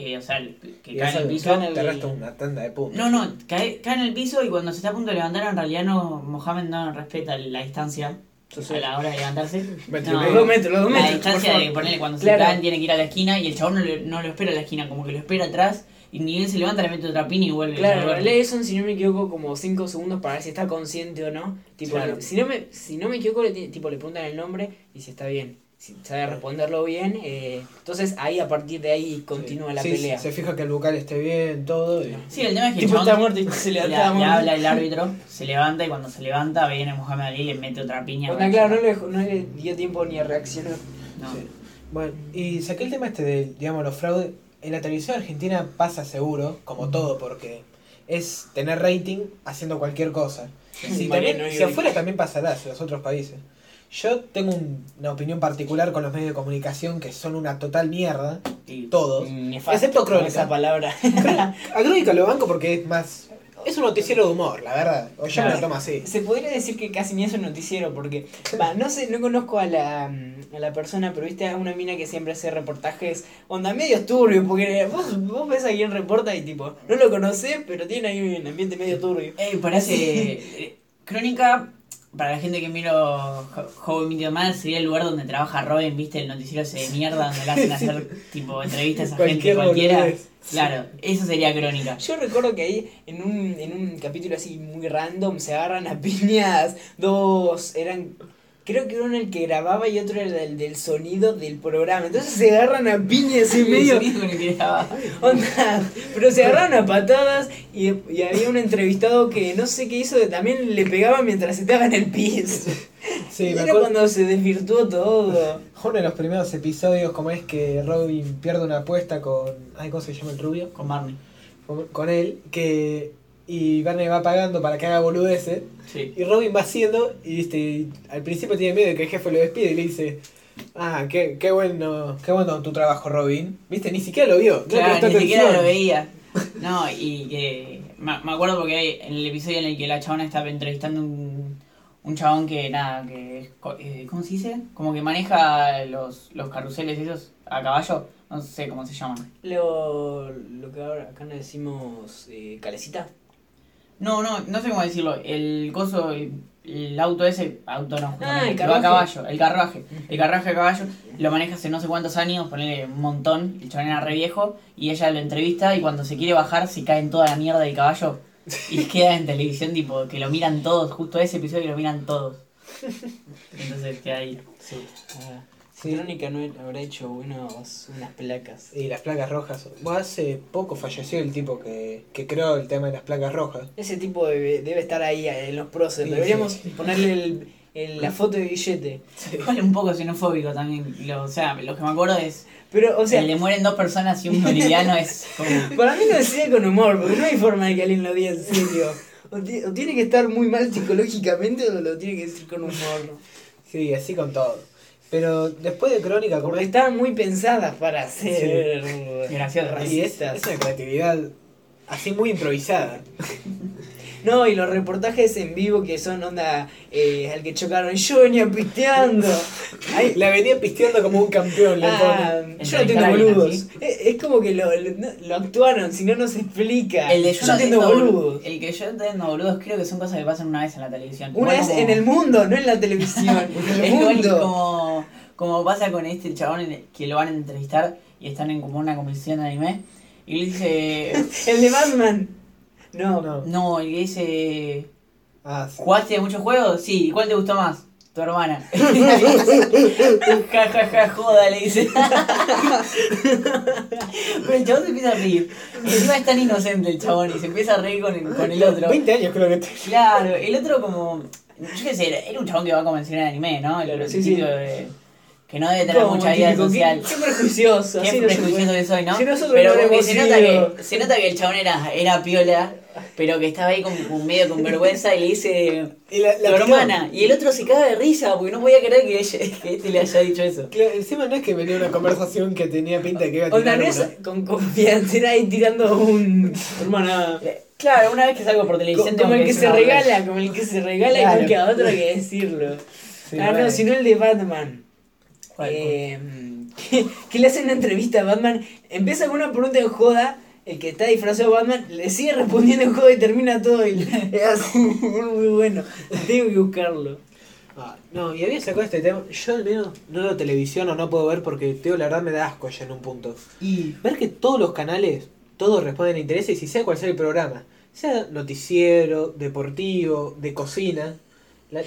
Eh, o sea, que Y cae en el piso. cae en te el- resta una tanda de puntos. No, no, cae, cae en el piso y cuando se está a punto de levantar, en realidad no, Mohamed no respeta la distancia Entonces, a la hora de levantarse. Metro No, y Los dos metros, los dos la metros. distancia por de ponerle cuando Claro. se caen tiene que ir a la esquina y el chabón no, le- no lo espera a la esquina, como que lo espera atrás y ni bien se levanta, le mete otra pina y vuelve. Claro, realidad son, si no me equivoco, como 5 segundos para ver si está consciente o no. Tipo, Claro. le- si, no me, si no me equivoco, le, ti- tipo, le preguntan el nombre y si está bien. Si sabe responderlo bien, eh, entonces ahí a partir de ahí continúa la Sí, pelea. Se fija que el bucal esté bien, todo. y- Sí, el tema es que Tipo, está muerto y se le, levanta. le habla el árbitro, se levanta y cuando se levanta viene Mohamed Ali y le mete otra piña. Onda, claro, no le, no le dio tiempo ni a reaccionar. No. Sí. Bueno, y saqué el tema este de, digamos, los fraudes. En la televisión argentina pasa seguro, como todo, porque es tener rating haciendo cualquier cosa. Si, también, y si afuera también pasará, en los otros países. Yo tengo un- una opinión particular con los medios de comunicación que son una total mierda, Y- todos. Nefasto Excepto con Crónica. esa palabra. A Crónica lo banco porque es más... Es un noticiero de humor, la verdad. O yo me lo Claro. tomo así. Se podría decir que casi ni es un noticiero, porque, va, no sé, no conozco a la, a la persona, pero viste a una mina que siempre hace reportajes, onda, medios turbios, porque vos, vos ves a quien reporta y tipo, no lo conocés, pero tiene ahí un ambiente medio turbio. Eh, parece. eh, Crónica, para la gente que miro Jo- How I Met Your Mother, sería el lugar donde trabaja Robin, viste, el noticiero ese de mierda donde le hacen hacer tipo entrevistas a gente Cualquier cualquiera. boludez. Claro, eso sería Crónica. Yo recuerdo que ahí, en un, en un capítulo así muy random, se agarran a piñas dos, eran... Creo que uno el que grababa y otro era el del sonido del programa. Entonces se agarran a piñas en medio. Que. Onda, pero se agarraron a patadas y, y había un entrevistado que no sé qué hizo, que también le pegaba mientras estaba en el piso. Sí, y me era cuando se desvirtuó todo. Uno de los primeros episodios, como es que Robin pierde una apuesta con. Ay, ¿Cómo se llama el rubio? Con Barney. Con, con él, que. Y Barney va pagando para que haga boludeces. Sí. Y Robin va haciendo, y viste, al principio tiene miedo de que el jefe lo despide y le dice. Ah, qué, qué bueno, qué bueno tu trabajo, Robin. Viste, ni siquiera lo vio. no Claro, ni siquiera lo veía. No, y que. Me me acuerdo porque hay en el episodio en el que la chabona estaba entrevistando un, un chabón que, nada, que. es co- eh, ¿Cómo se dice? Como que maneja los, los carruseles esos a caballo. No sé cómo se llaman. Lo, lo que ahora acá nos decimos eh, calecita. No, no, no sé cómo decirlo. El coso, el, el auto ese, auto no, Ah, el va a carruaje. caballo, el carruaje. El carruaje a caballo lo maneja hace no sé cuántos años, ponele un montón, el chabón era re viejo, y ella lo entrevista y cuando se quiere bajar se cae en toda la mierda del caballo. Y queda en televisión, tipo, que lo miran todos, justo ese episodio lo miran todos. Entonces queda ahí. Sí. Ah, Sí. Crónica no habrá hecho unos, unas placas. Y las placas rojas. Bueno, hace poco falleció el tipo que, que creó el tema de las placas rojas. Ese tipo debe, debe estar ahí en los próceres. Sí, Deberíamos sí. ponerle el, el- la foto de billete. Igual un poco xenofóbico también. Lo, o sea, lo que me acuerdo es. Pero, o sea, el de mueren dos personas y un boliviano es como. para mí no decía con humor, porque no hay forma de que alguien lo diga en serio. O tiene que estar muy mal psicológicamente o lo tiene que decir con humor. Sí, así con todo. Pero después de Crónica, como Porque es, estaban muy pensadas para ser Gracioso. y es, racistas. es una creatividad así muy improvisada. No, y los reportajes en vivo que son onda eh, al que chocaron, yo venía pisteando. Ay, La venía pisteando como un campeón, ah, yo no alguien boludos. Es, es como que lo, lo, actuaron, si no, no se explica. El de yo yo no entiendo boludos. El que yo entiendo boludos creo que son cosas que pasan una vez en la televisión. Una vez como- en el mundo, no en la televisión. en el mundo. como, como pasa con este chabón en el- que lo van a entrevistar y están en como una comisión de anime. Y le dice. El de Batman. No. No. No, el que dice. Ah, sí. ¿Jugaste muchos juegos? Sí, ¿y cuál te gustó más? tu hermana. ja, ja, ja, joda, le dice. Pero el chabón se empieza a reír. Y encima es tan inocente el chabón y se empieza a reír con el, con el otro. 20 años creo que te... Claro, el otro como. Yo qué sé, era- era un chabón que va a convencionar anime, ¿no? El el sí, de- que no debe tener mucha vida social. Qué, prejuicioso. Qué prejuicioso que soy, ¿no? Si pero no se nota que, se nota que el chabón era, era piola, pero que estaba ahí como, como medio con vergüenza y le dice Y la, tu hermana. Y el otro se caga de risa porque no podía creer que, ella- que este le haya dicho eso. Claro, encima no es que venía una conversación que tenía pinta de que iba a tirar una. con confianza, era ahí tirando un. Hermana. Claro, una vez que salgo por televisión Como el que se regala, como el que se regala y Claro. no queda otra que decirlo. Sí, ah, no, sino el de Batman. ¿Cuál? Eh, que, que le hacen una entrevista a Batman. Empieza con una pregunta en joda. El que está disfrazado de Batman le sigue respondiendo en joda y termina todo. Y es así, muy bueno. Tengo que buscarlo. Ah, no, y había sacado este tema. Yo al menos no veo televisión o no puedo ver porque, tío, la verdad me da asco ya en un punto. Y ver que todos los canales, todos responden a intereses y sea cual sea el programa. Sea noticiero, deportivo, de cocina. La-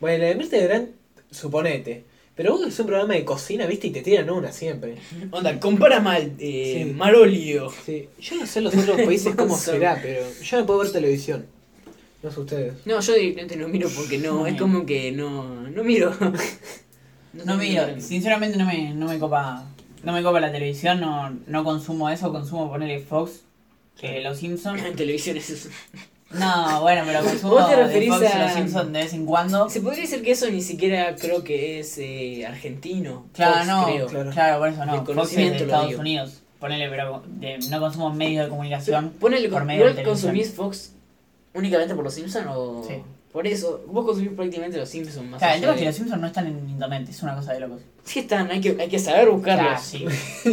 bueno, la de Mirta Gran, suponete. Pero vos es un programa de cocina, viste, y te tiran una siempre. Onda, compara mal. Eh, Sí. Marolio. Sí. Yo no sé los otros países cómo será, pero yo no puedo ver televisión. No sé ustedes. No, yo directamente no miro porque no, es como que no, no miro. No miro, sinceramente no me, no me copa. No me copa la televisión, no, no consumo eso, consumo ponerle Fox, que Los Simpsons. En televisión es eso. No, bueno, pero consumo ¿Vos te de referís Fox a- Los Simpsons de vez en cuando. Se podría decir que eso ni siquiera creo que es eh, argentino. Claro, Fox, no, creo. claro. claro, por eso no. De Fox es de Estados digo. Unidos. Ponele, pero de- no consumo medios de comunicación. Ponele, por medio de ¿igual televisión. consumís Fox únicamente por los Simpsons o...? Sí. Por eso, vos consumís prácticamente los Simpsons más Claro, el tema es que los Simpsons no están en internet, es una cosa de locos. Sí están, hay que, hay que saber buscarlos. Claro, sí.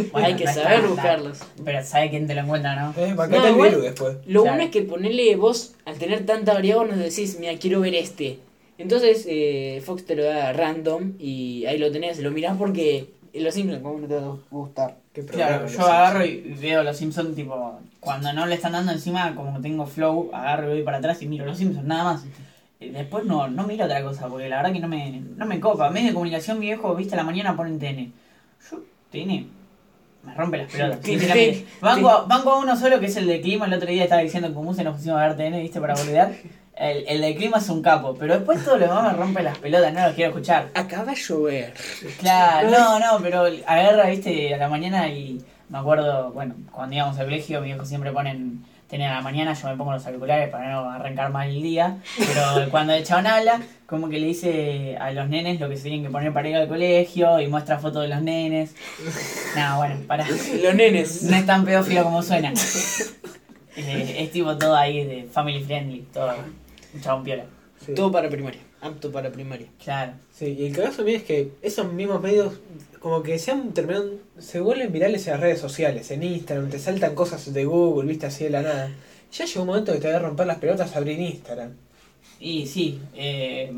Bueno, hay que no saber está- buscarlos. Pero sabe quién te lo encuentra, ¿no? Eh, No, el igual- después. Lo Claro. bueno es que ponerle vos, al tener tanta variedad, vos nos decís, mira, quiero ver este. Entonces eh, Fox te lo da random y ahí lo tenés, lo mirás porque los Simpsons, ¿cómo no te va a gustar? Claro, yo agarro y veo los Simpsons, tipo, cuando no le están dando encima, como tengo flow, agarro y voy para atrás y miro los Simpsons, nada más. Y después no, no miro otra cosa, porque la verdad que no me, no me copa. Medio de comunicación viejo, viste, a la mañana ponen TN. Yo, TN, me rompe las pelotas. Sí, sinceramente. sí, Banco, a- banco a uno solo, que es el de clima. El otro día estaba diciendo que se nos pusimos a ver TN, viste, para boludear. El, el de clima es un capo, pero después todo lo demás me rompe las pelotas, no lo quiero escuchar. Acaba de llover. Claro, no, no, pero agarra, viste, a la mañana y me acuerdo, bueno, cuando íbamos al colegio, mi viejo siempre ponen, tenía a la mañana, yo me pongo los auriculares para no arrancar mal el día, pero cuando el chabón habla, como que le dice a los nenes lo que se tienen que poner para ir al colegio y muestra fotos de los nenes. No, bueno, para. Los nenes. No es tan pedófilo como suena. Eh, es tipo todo ahí de family friendly, todo un chabón piola. Sí. Todo para primaria. Apto para primaria. Claro. Sí, y el cagazo mío es que esos mismos medios como que se han terminado, se vuelven virales en las redes sociales, en Instagram, te saltan cosas de Google, viste así de la nada. Ya llegó un momento que te voy a romper las pelotas abrir Instagram. Y sí, eh,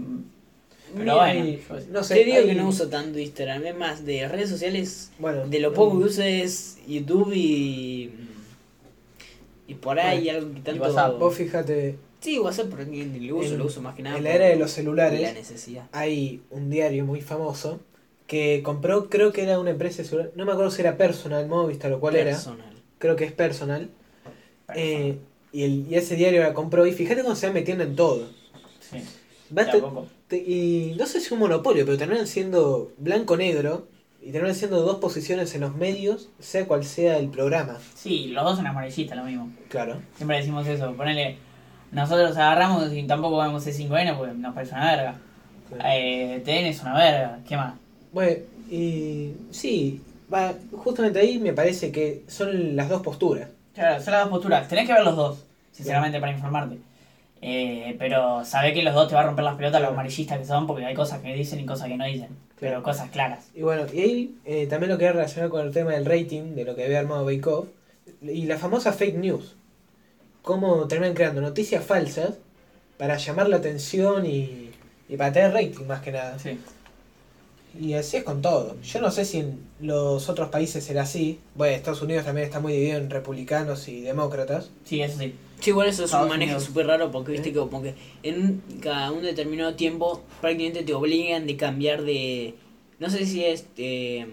pero Mira, bueno, y- yo no sé, Te digo hay- que no uso tanto Instagram, es más, de redes sociales, bueno, de lo poco que uso es YouTube y. Y por ahí Bueno, algo que tanto. WhatsApp. Vos fíjate, Sí, WhatsApp porque ni lo uso, En- lo uso más que nada. en la era de los La celulares necesidad. hay un diario muy famoso que compró, creo que era una empresa no me acuerdo si era Personal, Movistar o cuál era, Personal. creo que es Personal. Eh, y, el, y ese diario la compró y fíjate cómo se va metiendo en todo. Sí, te- y no sé si es un monopolio, pero terminan siendo blanco-negro y terminan siendo dos posiciones en los medios, sea cual sea el programa. Sí, los dos son amarillistas, lo mismo. Claro. Siempre decimos eso. Ponele, nosotros agarramos y tampoco vemos C5N porque nos parece una verga. Eh, TN es una verga, ¿qué más? Bueno, y sí, va, justamente ahí me parece que son las dos posturas. Claro, son las dos posturas. Tenés que ver los dos, sinceramente, para informarte. Eh, pero sabés que los dos te va a romper las pelotas los amarillistas que son porque hay cosas que dicen y cosas que no dicen. Pero cosas claras. Y bueno, y ahí eh, también lo quería relacionar con el tema del rating, de lo que había armado Bake Off, y la famosa fake news. Cómo terminan creando noticias falsas para llamar la atención y, y para tener rating más que nada. Sí. Y así es con todo. Yo no sé si en los otros países será así. Bueno, Estados Unidos también está muy dividido en republicanos y demócratas. Sí, eso sí. Sí, igual eso es un manejo súper raro porque viste que como que en un- cada un determinado tiempo prácticamente te obligan de cambiar de... No sé si es... eh,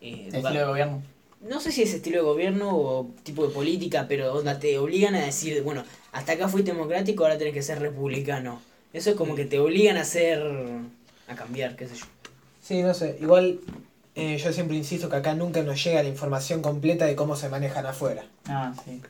eh, estilo de gobierno. no sé si es estilo de gobierno o tipo de política, pero onda, te obligan a decir, bueno, hasta acá fuiste democrático, ahora tenés que ser republicano. Eso es como que te obligan a hacer... a cambiar, qué sé yo. Sí, no sé. Igual eh, yo siempre insisto que acá nunca nos llega la información completa de cómo se manejan afuera. Ah, sí.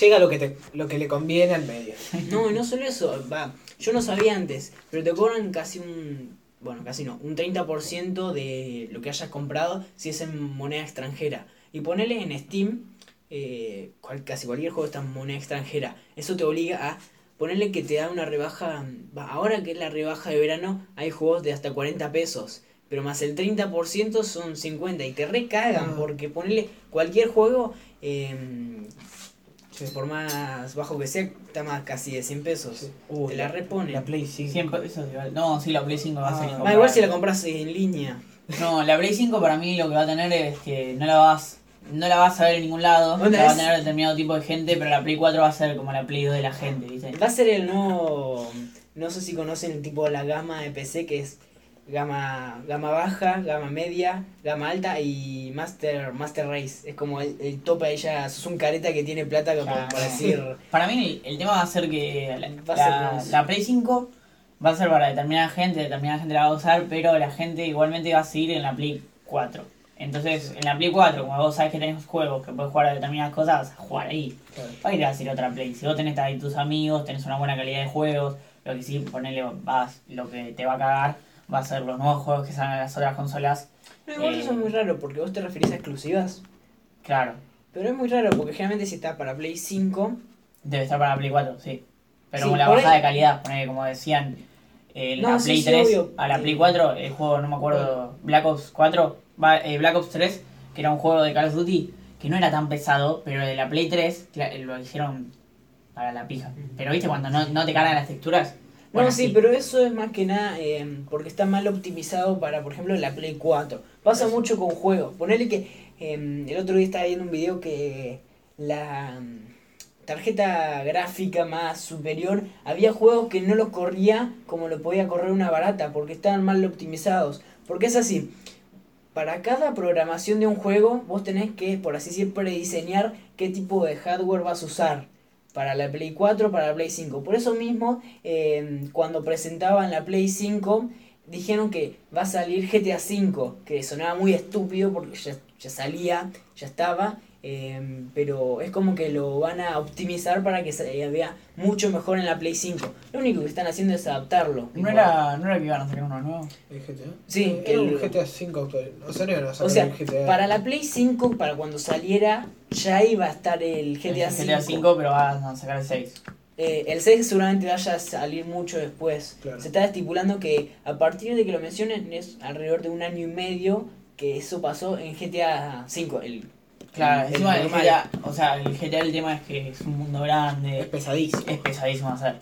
Llega lo que, te, lo que le conviene al medio. No, y no solo eso, va, yo no sabía antes, pero te cobran casi un, bueno, casi no, un 30% de lo que hayas comprado si es en moneda extranjera. Y ponerle en Steam, eh, cual- casi cualquier juego está en moneda extranjera. Eso te obliga a ponerle que te da una rebaja, ahora que es la rebaja de verano, hay juegos de hasta 40 pesos. Pero más el 30% son 50 y te recagan Ah. porque ponerle cualquier juego, em, Sí. por más bajo que sea, está más casi de 100 pesos. Sí. Uy, te la reponen. La Play 5. 100 pesos igual. No, sí, la Play 5 va a ser Ah. Ah, igual si la compras en línea. No, la Play 5 para mí lo que va a tener es que no la vas no la vas a ver en ningún lado, la va a tener determinado tipo de gente, pero la Play 4 va a ser como la Play 2 de la gente, ¿viste? Va a ser el nuevo. No sé si conocen el tipo de la gama de PC que es gama gama baja, gama media, gama alta y Master Master Race. Es como el, el tope ahí ya. Sos un careta que tiene plata como para decir. Para mí el, el tema va a ser que la, Va a ser la- más. la Play 5 va a ser para determinada gente, determinada gente la va a usar, pero la gente igualmente va a seguir en la Play 4. Entonces, en la Play 4, como vos sabés que tenés juegos que puedes jugar a determinadas cosas, jugar ahí. Va a ir a decir otra Play. Si vos tenés ahí tus amigos, tenés una buena calidad de juegos, lo que sí, ponele, vas, lo que te va a cagar va a ser los nuevos juegos que salgan a las otras consolas. No, igual Eh. eso es muy raro porque vos te referís a exclusivas. Claro, Pero es muy raro porque generalmente si está para Play 5. debe estar para la Play 4, sí. Pero Sí, con la bajada ahí- de calidad, ponele, como decían, eh, No, la sí, Play sí, 3 obvio. a la Play Eh. 4, el juego, no me acuerdo, Black Ops 4, va- eh, Black Ops 3, que era un juego de Call of Duty, que no era tan pesado, pero de la Play 3 cla- lo hicieron para la pija. Pero viste, cuando no, no te cargan las texturas. No, bueno, sí, pero eso es más que nada eh, porque está mal optimizado para, por ejemplo, la Play 4. Pasa Eso. mucho con juegos. Ponele que eh, el otro día estaba viendo un video que la mm, tarjeta gráfica más superior había juegos que no lo corría como lo podía correr una barata porque estaban mal optimizados. Porque es así. Para cada programación de un juego, vos tenés que, por así decir, prediseñar qué tipo de hardware vas a usar. Para la Play 4, para la Play 5. Por eso mismo, eh, cuando presentaban la Play 5, dijeron que va a salir GTA V, que sonaba muy estúpido porque ya, ya salía, ya estaba, eh, pero es como que lo van a optimizar para que se vea mucho mejor en la Play 5. Lo único que están haciendo es adaptarlo. ¿No era, ¿No era que iban a salir uno nuevo? ¿El GTA? Sí, era un el- GTA 5 actual. O sea, no iban a sacar O sea, el GTA. para la Play 5, para cuando saliera, ya iba a estar el GTA El V. GTA 5, pero van a sacar el 6. Eh, el 6 seguramente vaya a salir mucho después. Claro. Se está estipulando que a partir de que lo mencionen es alrededor de un año y medio que eso pasó en GTA 5. El, Claro, el encima el normal. GTA, o sea, el GTA el tema es que es un mundo Es grande, pesadísimo. es pesadísimo hacer.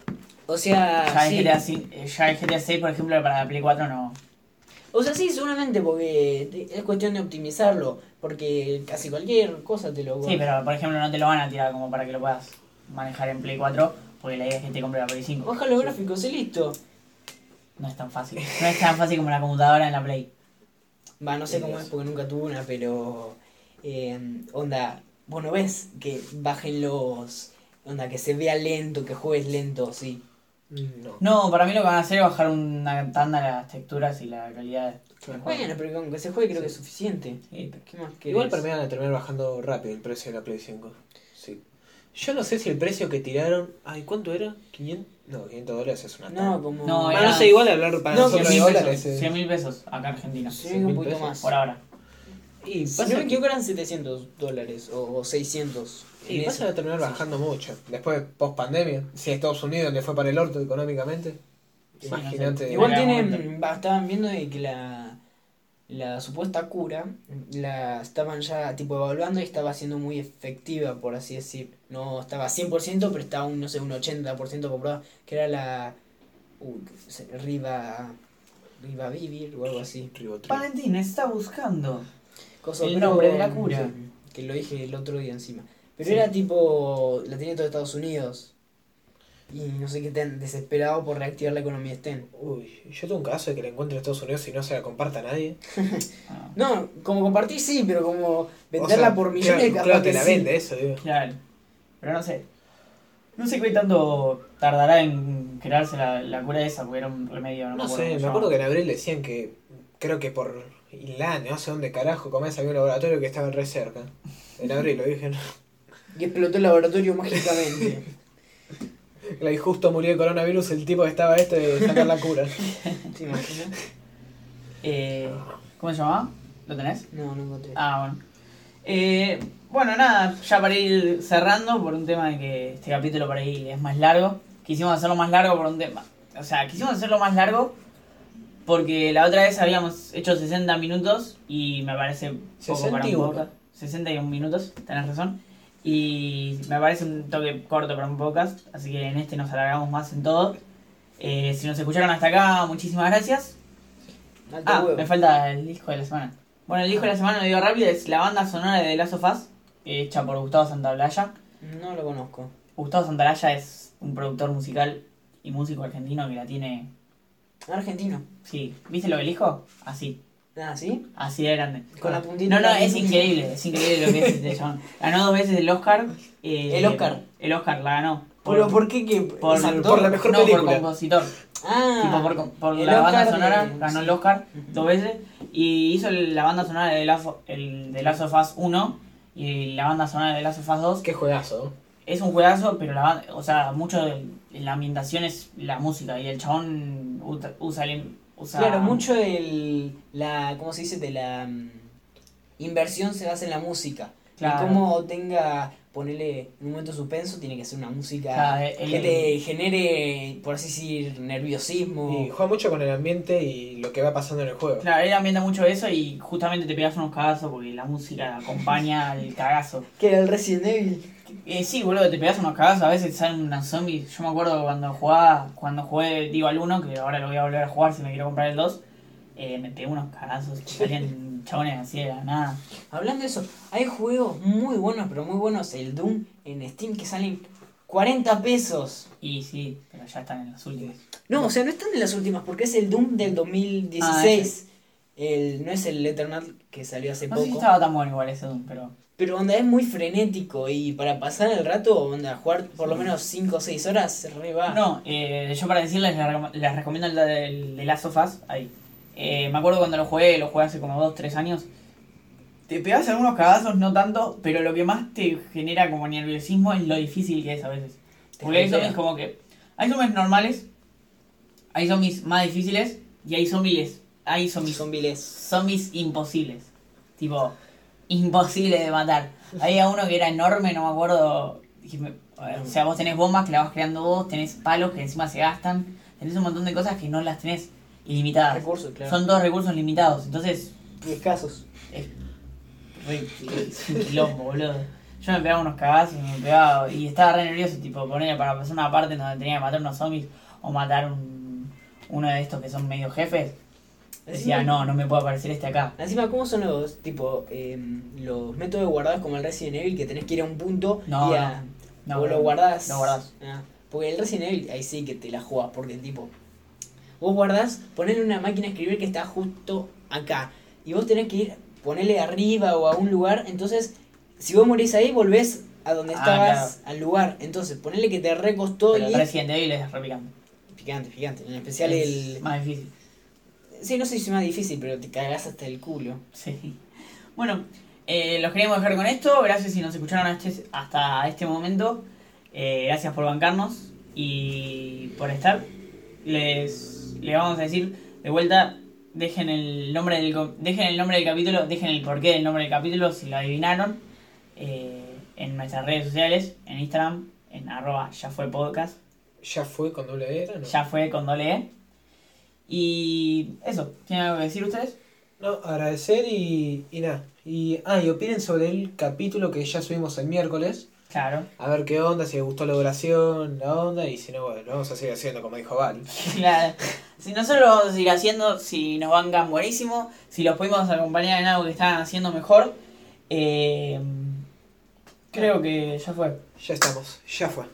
O sea, Ya, sí. el GTA, ya el GTA 6, por ejemplo, para la Play 4 no. o sea, sí, seguramente porque es cuestión de optimizarlo. Porque casi cualquier cosa te lo. Sí, pero por ejemplo no te lo van a tirar como para que lo puedas manejar en Play 4, porque la idea es que te compre la Play 5. Baja los gráficos y listo. No es tan fácil. No es tan fácil como la computadora en la Play. Va, no sé cómo es. es porque nunca tuve una, pero. Eh, onda, vos no ves que bajen los. Onda, que se vea lento, que juegues lento, sí. No. No, para mí lo que van a hacer es bajar una tanda las texturas y la calidad. Bueno, pero con que se juegue creo que es suficiente. Sí, ¿Qué más querés? Igual para mí van a terminar bajando rápido el precio de la Play 5. Sí. Yo no sé si el precio que tiraron. Ay, ¿cuánto era? ¿500? No, 500 dólares es una No, tanda. como. No, era- no sé, igual hablar para No, nosotros 100 de mil dólares. pesos. 100 mil pesos acá en Argentina. Sí, 100.000 un poquito pesos. más. Por ahora. Y Si no pasa, me que, equivoco eran 700 dólares o, o 600. y eso. a terminar bajando mucho. Después, post pandemia. Si Estados Unidos, donde fue para el orto económicamente. Sí, Imagínate. no sé. Igual tienen. estaban viendo de que la. La supuesta cura la estaban ya tipo evaluando y estaba siendo muy efectiva, por así decir. No estaba 100%, pero estaba un, no sé, un 80% comprobado, que era la Riva Riva Vivir o algo así. Valentín está buscando. Cosa, El pero- nombre de la cura. sí, que lo dije el otro día encima. Pero Sí. era tipo, la tenía todo Estados Unidos. Y no sé qué tan desesperado por reactivar la economía estén. Uy, yo tengo un caso de que la encuentre en Estados Unidos y no se la comparta a nadie. Ah, No, como compartir sí, pero como O venderla sea, por millones claro, claro, que te la sí. vende eso, digo. Claro. Pero no sé. No sé qué tanto tardará en crearse la, la cura esa, porque era un remedio. No, No me acuerdo sé, me acuerdo que en abril decían que, creo que por Ilane, no sé dónde carajo, comés había un laboratorio que estaba re cerca. En abril lo dije, no. Y explotó el laboratorio mágicamente. Y justo murió de coronavirus el tipo que estaba este de sacar la cura. ¿Te imaginas? Eh, ¿Cómo se llamaba? ¿Lo tenés? No, no encontré. Ah, bueno. Eh, bueno, nada, ya para ir cerrando, por un tema de que este capítulo por ahí es más largo. Quisimos hacerlo más largo por un tema. O sea, quisimos hacerlo más largo porque la otra vez habíamos hecho 60 minutos y me parece poco para un 61. podcast. 61 minutos, tenés razón. Y me parece un toque corto para un podcast, así que en este nos alargamos más en todo. Eh, si nos escucharon hasta acá, muchísimas gracias. Alto Ah, huevo. me falta el disco de la semana. Bueno, el disco de la semana, lo digo rápido, es la banda sonora de The Last of Us, hecha por Gustavo Santaolalla. No lo conozco. Gustavo Santaolalla es un productor musical y músico argentino que la tiene... Argentino. Sí, ¿viste lo del hijo? Así, Ah, ¿sí? así de grande. Con la puntita. No, no, es increíble, es increíble lo que es este chabón. Ganó dos veces el Oscar. eh, ¿El Oscar? El Oscar la ganó. ¿Pero por qué? que por- ¿Es actor? por la mejor no, película. por compositor. Ah, tipo por, por el la banda sonora, de- ganó el. Oscar dos veces y hizo el- la banda sonora de The Last el, de Last of Us 1 y la banda sonora de The Last of Us 2. Qué juegazo. Es un juegazo, pero la banda, o sea, mucho de la ambientación es la música y el chabón usa, usa, el- usa- Claro, mucho el. La, ¿Cómo se dice? De la. mm, inversión se basa en la música. Claro. Y como tenga. Ponerle en un momento suspenso, tiene que ser una música Claro, el- que te genere, por así decir, nerviosismo. Y juega mucho con el ambiente y lo que va pasando en el juego. Claro, él ambienta mucho eso y justamente te pegas unos cagazos porque la música acompaña al cagazo. Que era el Resident Evil. Eh, sí, boludo, te pegas unos cagazos, a veces te salen unos zombies. Yo me acuerdo cuando jugaba, cuando jugué, digo al 1, que ahora lo voy a volver a jugar si me quiero comprar el 2, eh, me pegué unos cagazos, salían chabones así de la nada. Hablando de eso, hay juegos muy buenos, pero muy buenos. El Doom en Steam que salen 40 pesos. Y sí, pero ya están en las últimas. No, o sea, no están en las últimas porque es el Doom del 2016. el, no es el Eternal que salió hace No sé si poco. estaba tan bueno igual ese Doom, pero... Pero onda es muy frenético y para pasar el rato, onda, jugar por lo menos 5 o 6 horas, se re va. No, eh, yo para decirles, les, recom- les recomiendo el de, of Us, ahí. Eh, me acuerdo cuando lo jugué, lo jugué hace como 2, 3 años. Te pegas algunos cagazos, no tanto, pero lo que más te genera como nerviosismo es lo difícil que es a veces. Porque hay zombies como que... Hay zombies normales, hay zombies más difíciles y hay zombies... Hay Zombies. zombies imposibles. Tipo, imposible de matar. Había uno que era enorme, no me acuerdo. O sea, vos tenés bombas que las vas creando vos, tenés palos que encima se gastan, tenés un montón de cosas que no las tenés ilimitadas. Recursos, claro. Son todos recursos limitados, entonces Y escasos. es es un quilombo, boludo. Yo me pegaba unos cagazos, me pegaba y estaba re nervioso, tipo, poner para pasar una parte donde tenía que matar unos zombies o matar un, uno de estos que son medio jefes. Decía, no, no me puede aparecer este acá. Encima, ¿cómo son los, tipo, em, los métodos de guardados como el Resident Evil que tenés que ir a un punto No, y a... No, o no, lo guardás. Lo guardás. Ah, porque el Resident Evil, ahí sí que te la jugás, porque tipo, vos guardás, ponele una máquina a escribir que está justo acá. Y vos tenés que ir, ponerle arriba o a un lugar. Entonces, si vos morís ahí, volvés a donde Ah, estabas, al lugar. Entonces, ponele que te recostó Pero y. el Resident Evil es re picante. Picante, picante. En especial Es el. Más difícil. Sí, no sé si es más difícil, pero te cagás hasta el culo. Sí. Bueno, eh, los queríamos dejar con esto. Gracias si nos escucharon hasta este- hasta este momento. Eh, gracias por bancarnos y por estar. Les, les vamos a decir de vuelta. Dejen el nombre del dejen el nombre del capítulo, dejen el porqué del nombre del capítulo si lo adivinaron eh, en nuestras redes sociales, en Instagram, en arroba ya fue podcast, ¿Ya fue con doble? No. ya fue con doble E. Y eso, ¿tienen algo que decir ustedes? No, agradecer y, y nada. Y, ah, y opinen sobre el capítulo que ya subimos el miércoles. Claro. A ver qué onda, si les gustó la duración, la onda, y si no, bueno, lo vamos a seguir haciendo como dijo Val. Claro. Si nosotros lo vamos a seguir haciendo, si nos bancan buenísimo, si los pudimos acompañar en algo que están haciendo mejor, eh, Creo que ya fue. Ya estamos, ya fue.